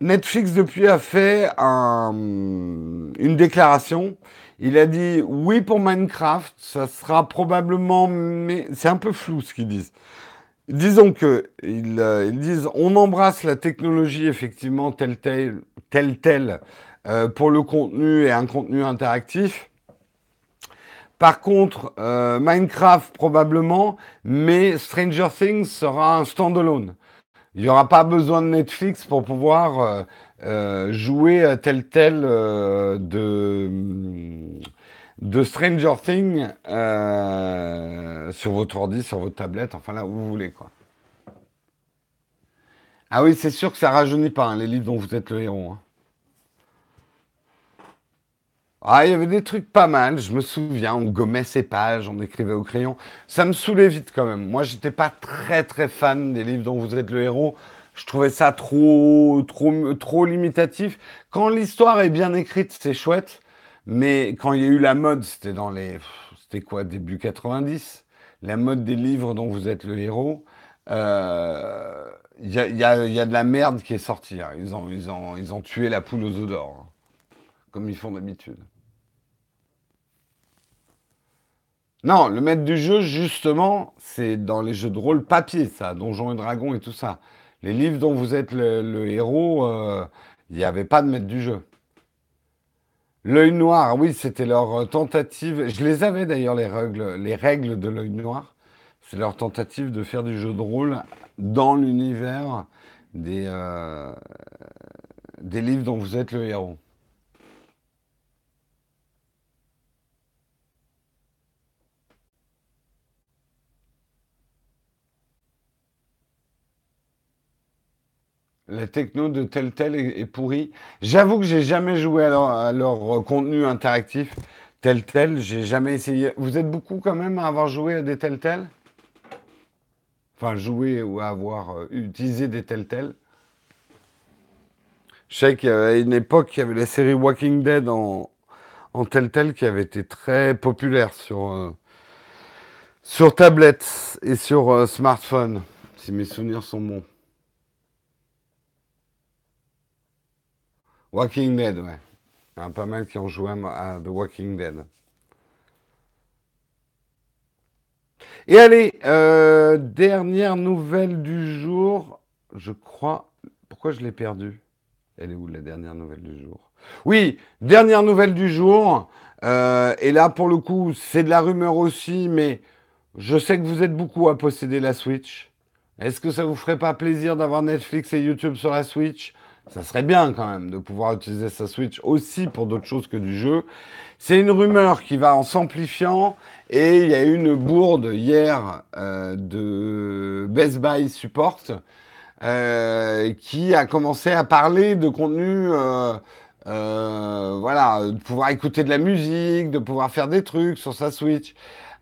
S1: Netflix depuis a fait une déclaration il a dit oui pour Minecraft, ça sera probablement, mais c'est un peu flou ce qu'ils disent. Disons que euh, disent on embrasse la technologie effectivement telle telle telle telle euh, pour le contenu et un contenu interactif. Par contre, euh, Minecraft probablement, mais Stranger Things sera un standalone. Il n'y aura pas besoin de Netflix pour pouvoir euh, jouer tel tel euh, de, de Stranger Things euh, sur votre ordi, sur votre tablette, enfin là où vous voulez quoi. Ah oui, c'est sûr que ça rajeunit pas hein, les livres dont vous êtes le héros. Hein. Ah, il y avait des trucs pas mal, je me souviens, on gommait ses pages, on écrivait au crayon. Ça me saoulait vite quand même. Moi, j'étais pas très très fan des livres dont vous êtes le héros je trouvais ça trop, trop, trop limitatif. Quand l'histoire est bien écrite, c'est chouette. Mais quand il y a eu la mode, c'était dans les, c'était quoi, début 90, la mode des livres dont vous êtes le héros. Euh, Il y, a, y a de la merde qui est sortie. hein. Ils ont, ils ont, ils ont tué la poule aux œufs d'or, hein, comme ils font d'habitude. Non, le maître du jeu, justement, c'est dans les jeux de rôle papier, ça, Donjons et Dragons et tout ça. Les livres dont vous êtes le, héros, euh, il n'y avait pas de maître du jeu. L'œil noir, oui, c'était leur euh, tentative. Je les avais d'ailleurs, les règles, les règles de l'œil noir. C'est leur tentative de faire du jeu de rôle dans l'univers des, euh, des livres dont vous êtes le héros. La techno de tel tel est, pourrie. J'avoue que j'ai jamais joué à leur, contenu interactif tel tel. J'ai jamais essayé. Vous êtes beaucoup quand même à avoir joué à des tel tel? Enfin, joué ou à avoir euh, utilisé des tel tel. Je sais qu'à une époque, il y avait la série Walking Dead en, en tel tel qui avait été très populaire sur, euh, tablette et sur euh, smartphone, si mes souvenirs sont bons. Walking Dead, ouais. Il y en a pas mal qui ont joué à, The Walking Dead. Et allez, euh, dernière nouvelle du jour, je crois. Pourquoi je l'ai perdue? Elle est où la dernière nouvelle du jour? Oui, dernière nouvelle du jour. euh, et là, pour le coup, c'est de la rumeur aussi, mais je sais que vous êtes beaucoup à posséder la Switch. Est-ce que ça vous ferait pas plaisir d'avoir Netflix et YouTube sur la Switch? Ça serait bien quand même de pouvoir utiliser sa Switch aussi pour d'autres choses que du jeu. C'est une rumeur qui va en s'amplifiant et il y a eu une bourde hier euh, de Best Buy Support euh, qui a commencé à parler de contenu, euh, voilà, de pouvoir écouter de la musique, de pouvoir faire des trucs sur sa Switch.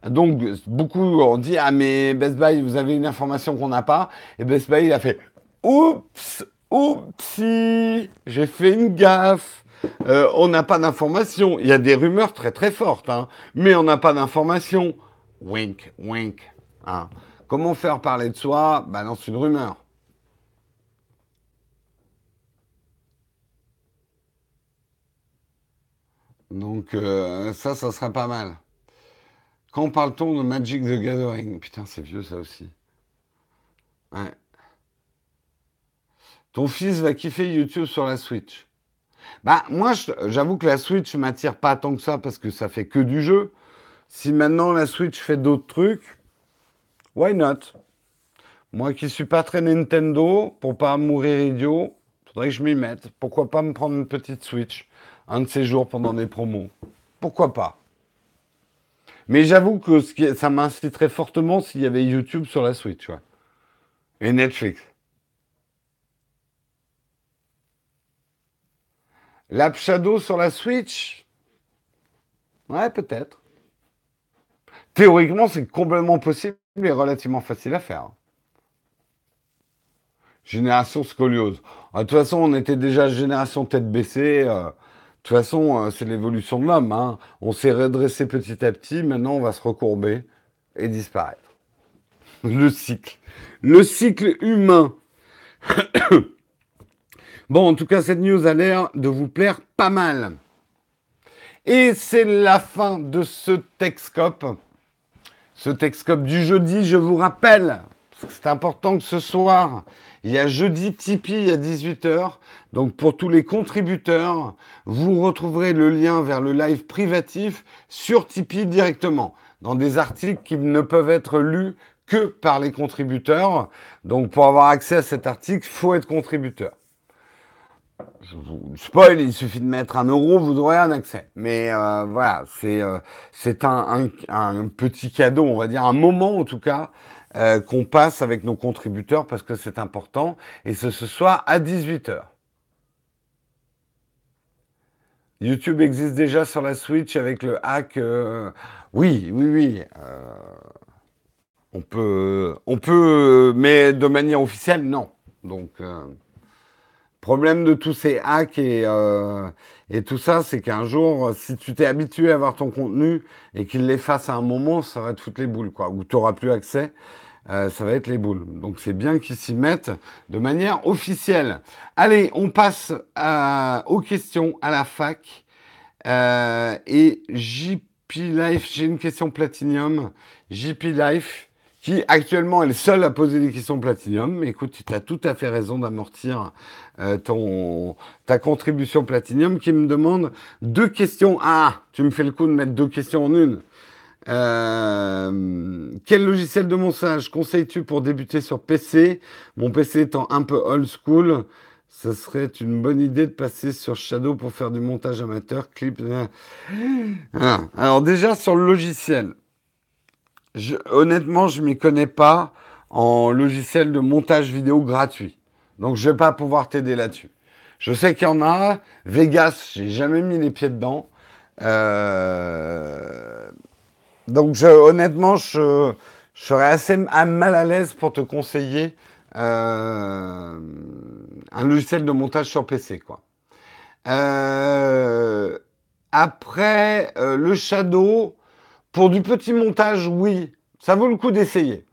S1: Donc beaucoup ont dit ah mais Best Buy vous avez une information qu'on n'a pas et Best Buy il a fait oups oupsie j'ai fait une gaffe. Euh, on n'a pas d'informations. Il y a des rumeurs très très fortes hein, mais on n'a pas d'informations. Wink wink hein. comment faire parler de soi? Balance une rumeur. Donc euh, ça ça serait pas mal. Quand parle-t-on de Magic the Gathering? Putain c'est vieux ça aussi. Ouais Ton fils va kiffer YouTube sur la Switch. Bah, moi, j'avoue que la Switch m'attire pas tant que ça parce que ça fait que du jeu. Si maintenant la Switch fait d'autres trucs, why not? Moi qui suis pas très Nintendo, pour pas mourir idiot, faudrait que je m'y mette. Pourquoi pas me prendre une petite Switch un de ces jours pendant des promos? Pourquoi pas? Mais j'avoue que ça m'inciterait fortement s'il y avait YouTube sur la Switch. Et Netflix. L'app Shadow sur la Switch? Ouais, peut-être. Théoriquement, c'est complètement possible et relativement facile à faire. Génération scoliose. Ah, De toute façon, on était déjà génération tête baissée. euh, De toute façon, euh, c'est l'évolution de l'homme. hein. On s'est redressé petit à petit. Maintenant, on va se recourber et disparaître. Le cycle. Le cycle humain. Bon, en tout cas, cette news a l'air de vous plaire pas mal. Et c'est la fin de ce Texcope. Ce Texcope du jeudi, je vous rappelle, c'est important que ce soir, il y a jeudi Tipeee à 18h. Donc pour tous les contributeurs, vous retrouverez le lien vers le live privatif sur Tipeee directement, dans des articles qui ne peuvent être lus que par les contributeurs. Donc pour avoir accès à cet article, faut être contributeur. Je vous spoil, il suffit de mettre un euro, vous aurez un accès. Mais euh, voilà, c'est euh, un, un, petit cadeau, on va dire, un moment en tout cas, euh, qu'on passe avec nos contributeurs parce que c'est important. Et c'est ce soir à 18h. YouTube existe déjà sur la Switch avec le hack. Oui, oui, oui. on peut, on peut, mais de manière officielle, non. Donc. Euh, Problème de tous ces hacks et, euh, et tout ça, c'est qu'un jour, si tu t'es habitué à voir ton contenu et qu'il l'efface à un moment, ça va te foutre les boules, quoi. Ou tu n'auras plus accès. euh, ça va être les boules. Donc c'est bien qu'ils s'y mettent de manière officielle. Allez, on passe aux questions à la fac. Euh, et JP Life, j'ai une question Platinum. JP Life, qui actuellement est le seul à poser des questions Platinum. Mais écoute, tu as tout à fait raison d'amortir euh, ton ta contribution Platinum, qui me demande deux questions. Ah, tu me fais le coup de mettre deux questions en une. Euh, quel logiciel de montage conseilles-tu pour débuter sur PC Mon PC étant un peu old school, ce serait une bonne idée de passer sur Shadow pour faire du montage amateur, clip. Ah, alors déjà sur le logiciel, honnêtement, je m'y connais pas en logiciel de montage vidéo gratuit. Donc je vais pas pouvoir t'aider là-dessus. Je sais qu'il y en a. Vegas, j'ai jamais mis les pieds dedans. Euh... Donc, je, honnêtement, je, serais assez mal à l'aise pour te conseiller euh, un logiciel de montage sur PC, quoi. Euh, après, euh, le Shadow, pour du petit montage, oui, ça vaut le coup d'essayer.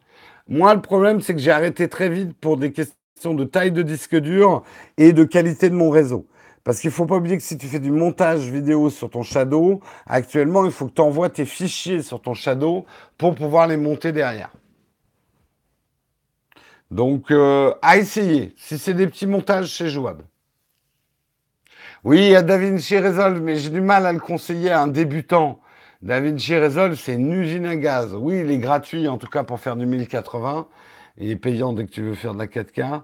S1: Moi, le problème, c'est que j'ai arrêté très vite pour des questions de taille de disque dur et de qualité de mon réseau. Parce qu'il ne faut pas oublier que si tu fais du montage vidéo sur ton Shadow, actuellement, il faut que tu envoies tes fichiers sur ton Shadow pour pouvoir les monter derrière. Donc, euh, à essayer. Si c'est des petits montages, c'est jouable. Oui, il y a DaVinci Resolve, mais j'ai du mal à le conseiller à un débutant. DaVinci Resolve, c'est une usine à gaz. Oui, il est gratuit, en tout cas pour faire du 1080. Il est payant dès que tu veux faire de la 4K.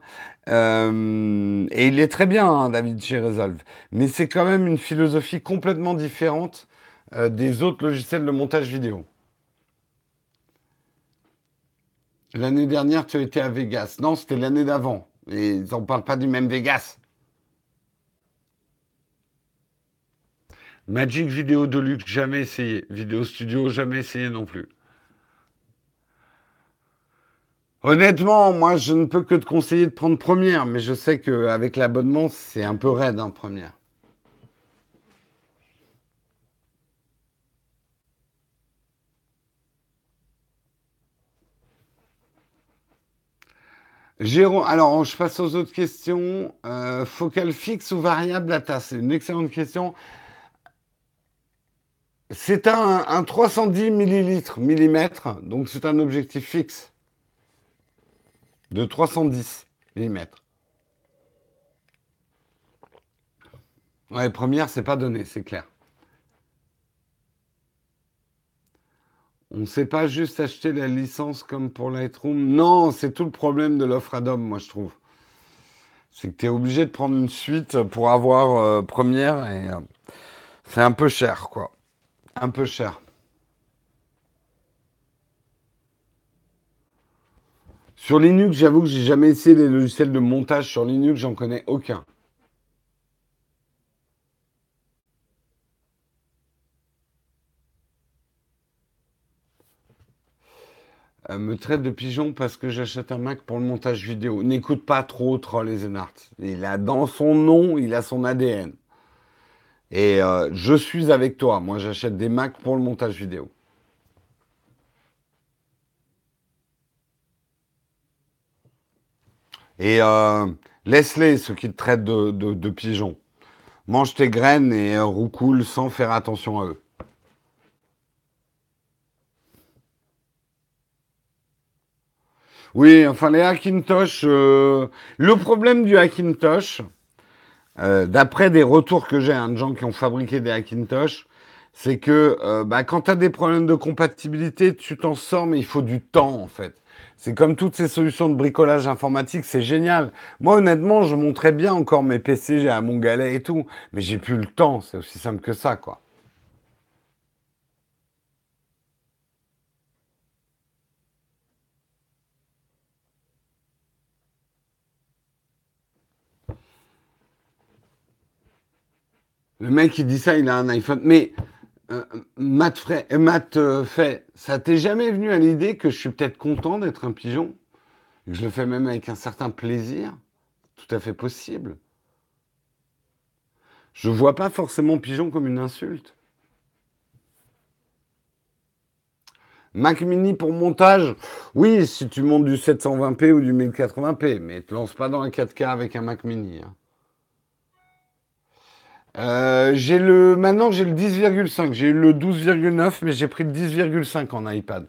S1: Euh, et il est très bien, hein, David chez Resolve. Mais c'est quand même une philosophie complètement différente euh, des autres logiciels de montage vidéo. L'année dernière, tu étais à Vegas. Non, c'était l'année d'avant. Et ils n'en parlent pas du même Vegas. Magic Video Deluxe, jamais essayé. Vidéo Studio, jamais essayé non plus. Honnêtement, moi, je ne peux que te conseiller de prendre première, mais je sais qu'avec l'abonnement, c'est un peu raide, en hein, première. Jérôme, alors je passe aux autres questions. Euh, focal fixe ou variable data C'est une excellente question. C'est un, un 310 millilitres, millimètres, donc c'est un objectif fixe de 310 mm. Ouais, première, c'est pas donné, c'est clair. On ne sait pas juste acheter la licence comme pour Lightroom. Non, c'est tout le problème de l'offre Adobe, moi, je trouve. C'est que tu es obligé de prendre une suite pour avoir euh, première et euh, c'est un peu cher, quoi. Un peu cher. Sur Linux, j'avoue que j'ai jamais essayé les logiciels de montage sur Linux, j'en connais aucun. Euh, me traite de pigeon parce que j'achète un Mac pour le montage vidéo. N'écoute pas trop Troll et Zenart. Il a dans son nom, il a son ADN. Et euh, je suis avec toi. Moi, j'achète des Macs pour le montage vidéo. Et euh, laisse-les, ceux qui te traitent de, pigeons. Mange tes graines et euh, roucoule sans faire attention à eux. Oui, enfin les Hackintosh, le problème du Hackintosh, d'après des retours que j'ai hein, de gens qui ont fabriqué des Hackintosh, c'est que bah, quand tu des problèmes de compatibilité, tu t'en sors, mais il faut du temps en fait. C'est comme toutes ces solutions de bricolage informatique, c'est génial. Moi, honnêtement, je montrais bien encore mes PC à mon galet et tout, mais j'ai plus le temps. C'est aussi simple que ça, quoi. Le mec, il dit ça, il a un iPhone. Mais euh, Matt, euh, euh, fait, ça t'est jamais venu à l'idée que je suis peut-être content d'être un pigeon? Je le fais même avec un certain plaisir? Tout à fait possible. Je ne vois pas forcément pigeon comme une insulte. Mac mini pour montage, oui, si tu montes du 720p ou du 1080p, mais te lance pas dans un 4K avec un Mac mini. Hein. Euh, j'ai le, maintenant j'ai le 10,5. J'ai eu le 12,9, mais j'ai pris le 10,5 en iPad.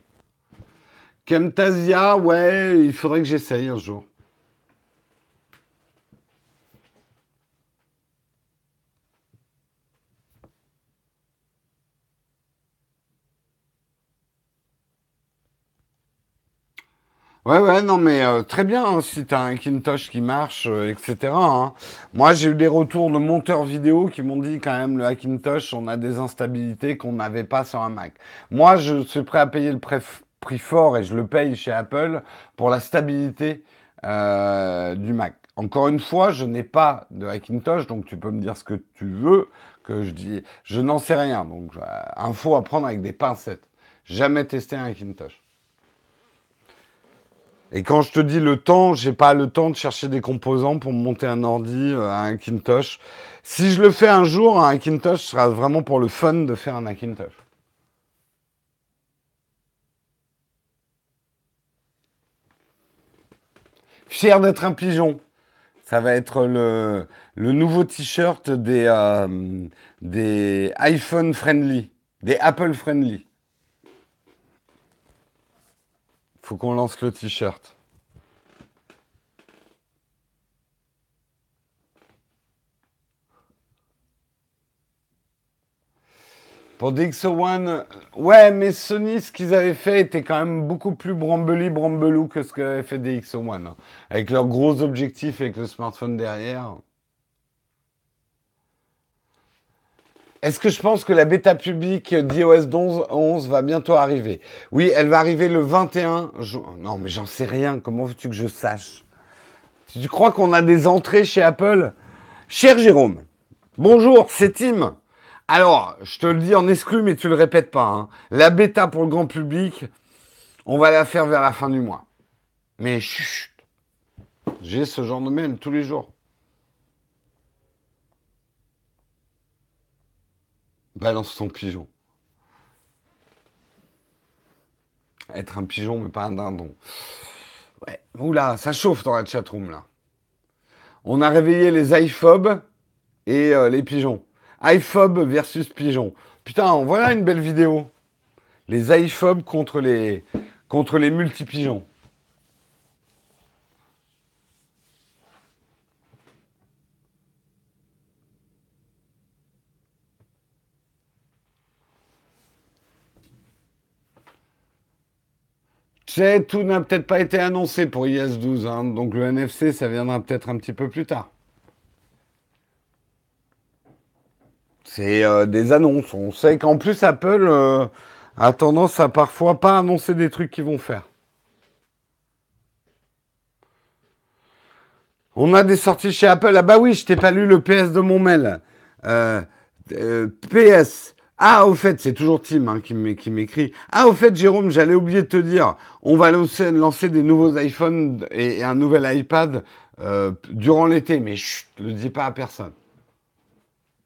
S1: Camtasia, ouais, il faudrait que j'essaye un jour. Ouais, ouais, non, mais euh, très bien, hein, si tu as un Kintosh qui marche, euh, etc. hein. Moi, j'ai eu des retours de monteurs vidéo qui m'ont dit quand même, le Hackintosh, on a des instabilités qu'on n'avait pas sur un Mac. Moi, je suis prêt à payer le prix fort et je le paye chez Apple pour la stabilité euh, du Mac. Encore une fois, je n'ai pas de Hackintosh, donc tu peux me dire ce que tu veux, que je dis, je n'en sais rien. Donc, info à prendre avec des pincettes. Jamais testé un Hackintosh. Et quand je te dis le temps, j'ai pas le temps de chercher des composants pour monter un ordi euh, un Kintosh. Si je le fais un jour, un Kintosh sera vraiment pour le fun de faire un Hackintosh. Fier d'être un pigeon. Ça va être le, le nouveau t-shirt des, euh, des iPhone friendly, des Apple friendly. Faut qu'on lance le t-shirt. Pour DxO1, ouais, mais Sony, ce qu'ils avaient fait était quand même beaucoup plus brambeli, brambelou que ce qu'avait fait DxO1. Hein. Avec leurs gros objectifs, avec le smartphone derrière. Est-ce que je pense que la bêta publique d'iOS 11, va bientôt arriver? Oui, elle va arriver le 21 Non, mais j'en sais rien. Comment veux-tu que je sache? Tu crois qu'on a des entrées chez Apple? Cher Jérôme, bonjour, c'est Tim. Alors, je te le dis en exclu, mais tu le répètes pas. Hein. La bêta pour le grand public, on va la faire vers la fin du mois. Mais chut, j'ai ce genre de mail tous les jours. Balance ton pigeon. Être un pigeon, mais pas un dindon. Oula, ça chauffe dans la chatroom, là. On a réveillé les iPhobes et euh, les pigeons. iPhobe versus pigeon. Putain, voilà une belle vidéo. Les iPhobes contre les, contre les multi-pigeons. Tout n'a peut-être pas été annoncé pour IS-12, hein. donc le NFC, ça viendra peut-être un petit peu plus tard. C'est euh, des annonces. On sait qu'en plus, Apple euh, a tendance à parfois pas annoncer des trucs qu'ils vont faire. On a des sorties chez Apple. Ah bah oui, je t'ai pas lu le PS de mon mail. Euh, PS. Ah, au fait, c'est toujours Tim hein, qui m'écrit. Ah, au fait, Jérôme, j'allais oublier de te dire, on va lancer, des nouveaux iPhones et, un nouvel iPad euh, durant l'été, mais chut, le dis pas à personne.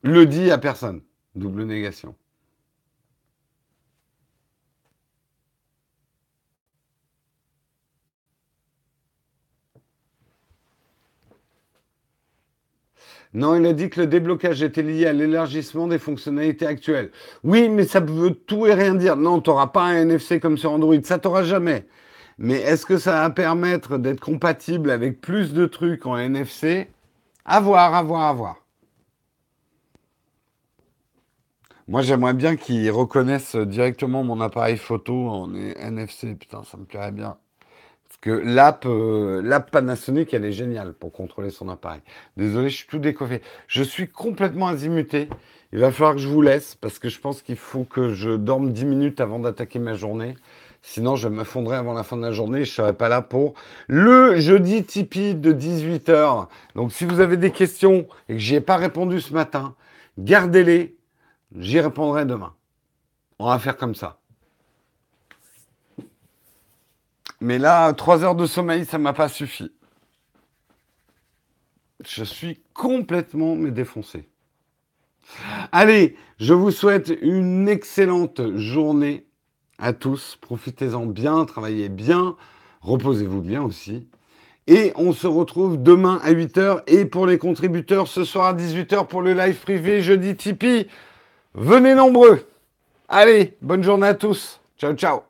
S1: Le dis à personne. Double négation. Non, il a dit que le déblocage était lié à l'élargissement des fonctionnalités actuelles. Oui, mais ça veut tout et rien dire. Non, tu n'auras pas un NFC comme sur Android. Ça t'aura jamais. Mais est-ce que ça va permettre d'être compatible avec plus de trucs en NFC À voir, à voir, à voir. Moi, j'aimerais bien qu'ils reconnaissent directement mon appareil photo en NFC. Putain, ça me plairait bien que l'app, euh, l'app Panasonic, elle est géniale pour contrôler son appareil. Désolé, je suis tout décoiffé. Je suis complètement azimuté. Il va falloir que je vous laisse parce que je pense qu'il faut que je dorme 10 minutes avant d'attaquer ma journée. Sinon, je me fondrai avant la fin de la journée. Je ne serai pas là pour le jeudi Tipeee de 18h. Donc, si vous avez des questions et que j'y ai pas répondu ce matin, gardez-les. J'y répondrai demain. On va faire comme ça. Mais là, trois heures de sommeil, ça m'a pas suffi. Je suis complètement mais défoncé. Allez, je vous souhaite une excellente journée. à tous. Profitez-en bien, travaillez bien, reposez-vous bien aussi. Et on se retrouve demain à 8h. Et pour les contributeurs, ce soir à 18h pour le live privé, jeudi Tipeee. Venez nombreux. Allez, bonne journée à tous. Ciao, ciao.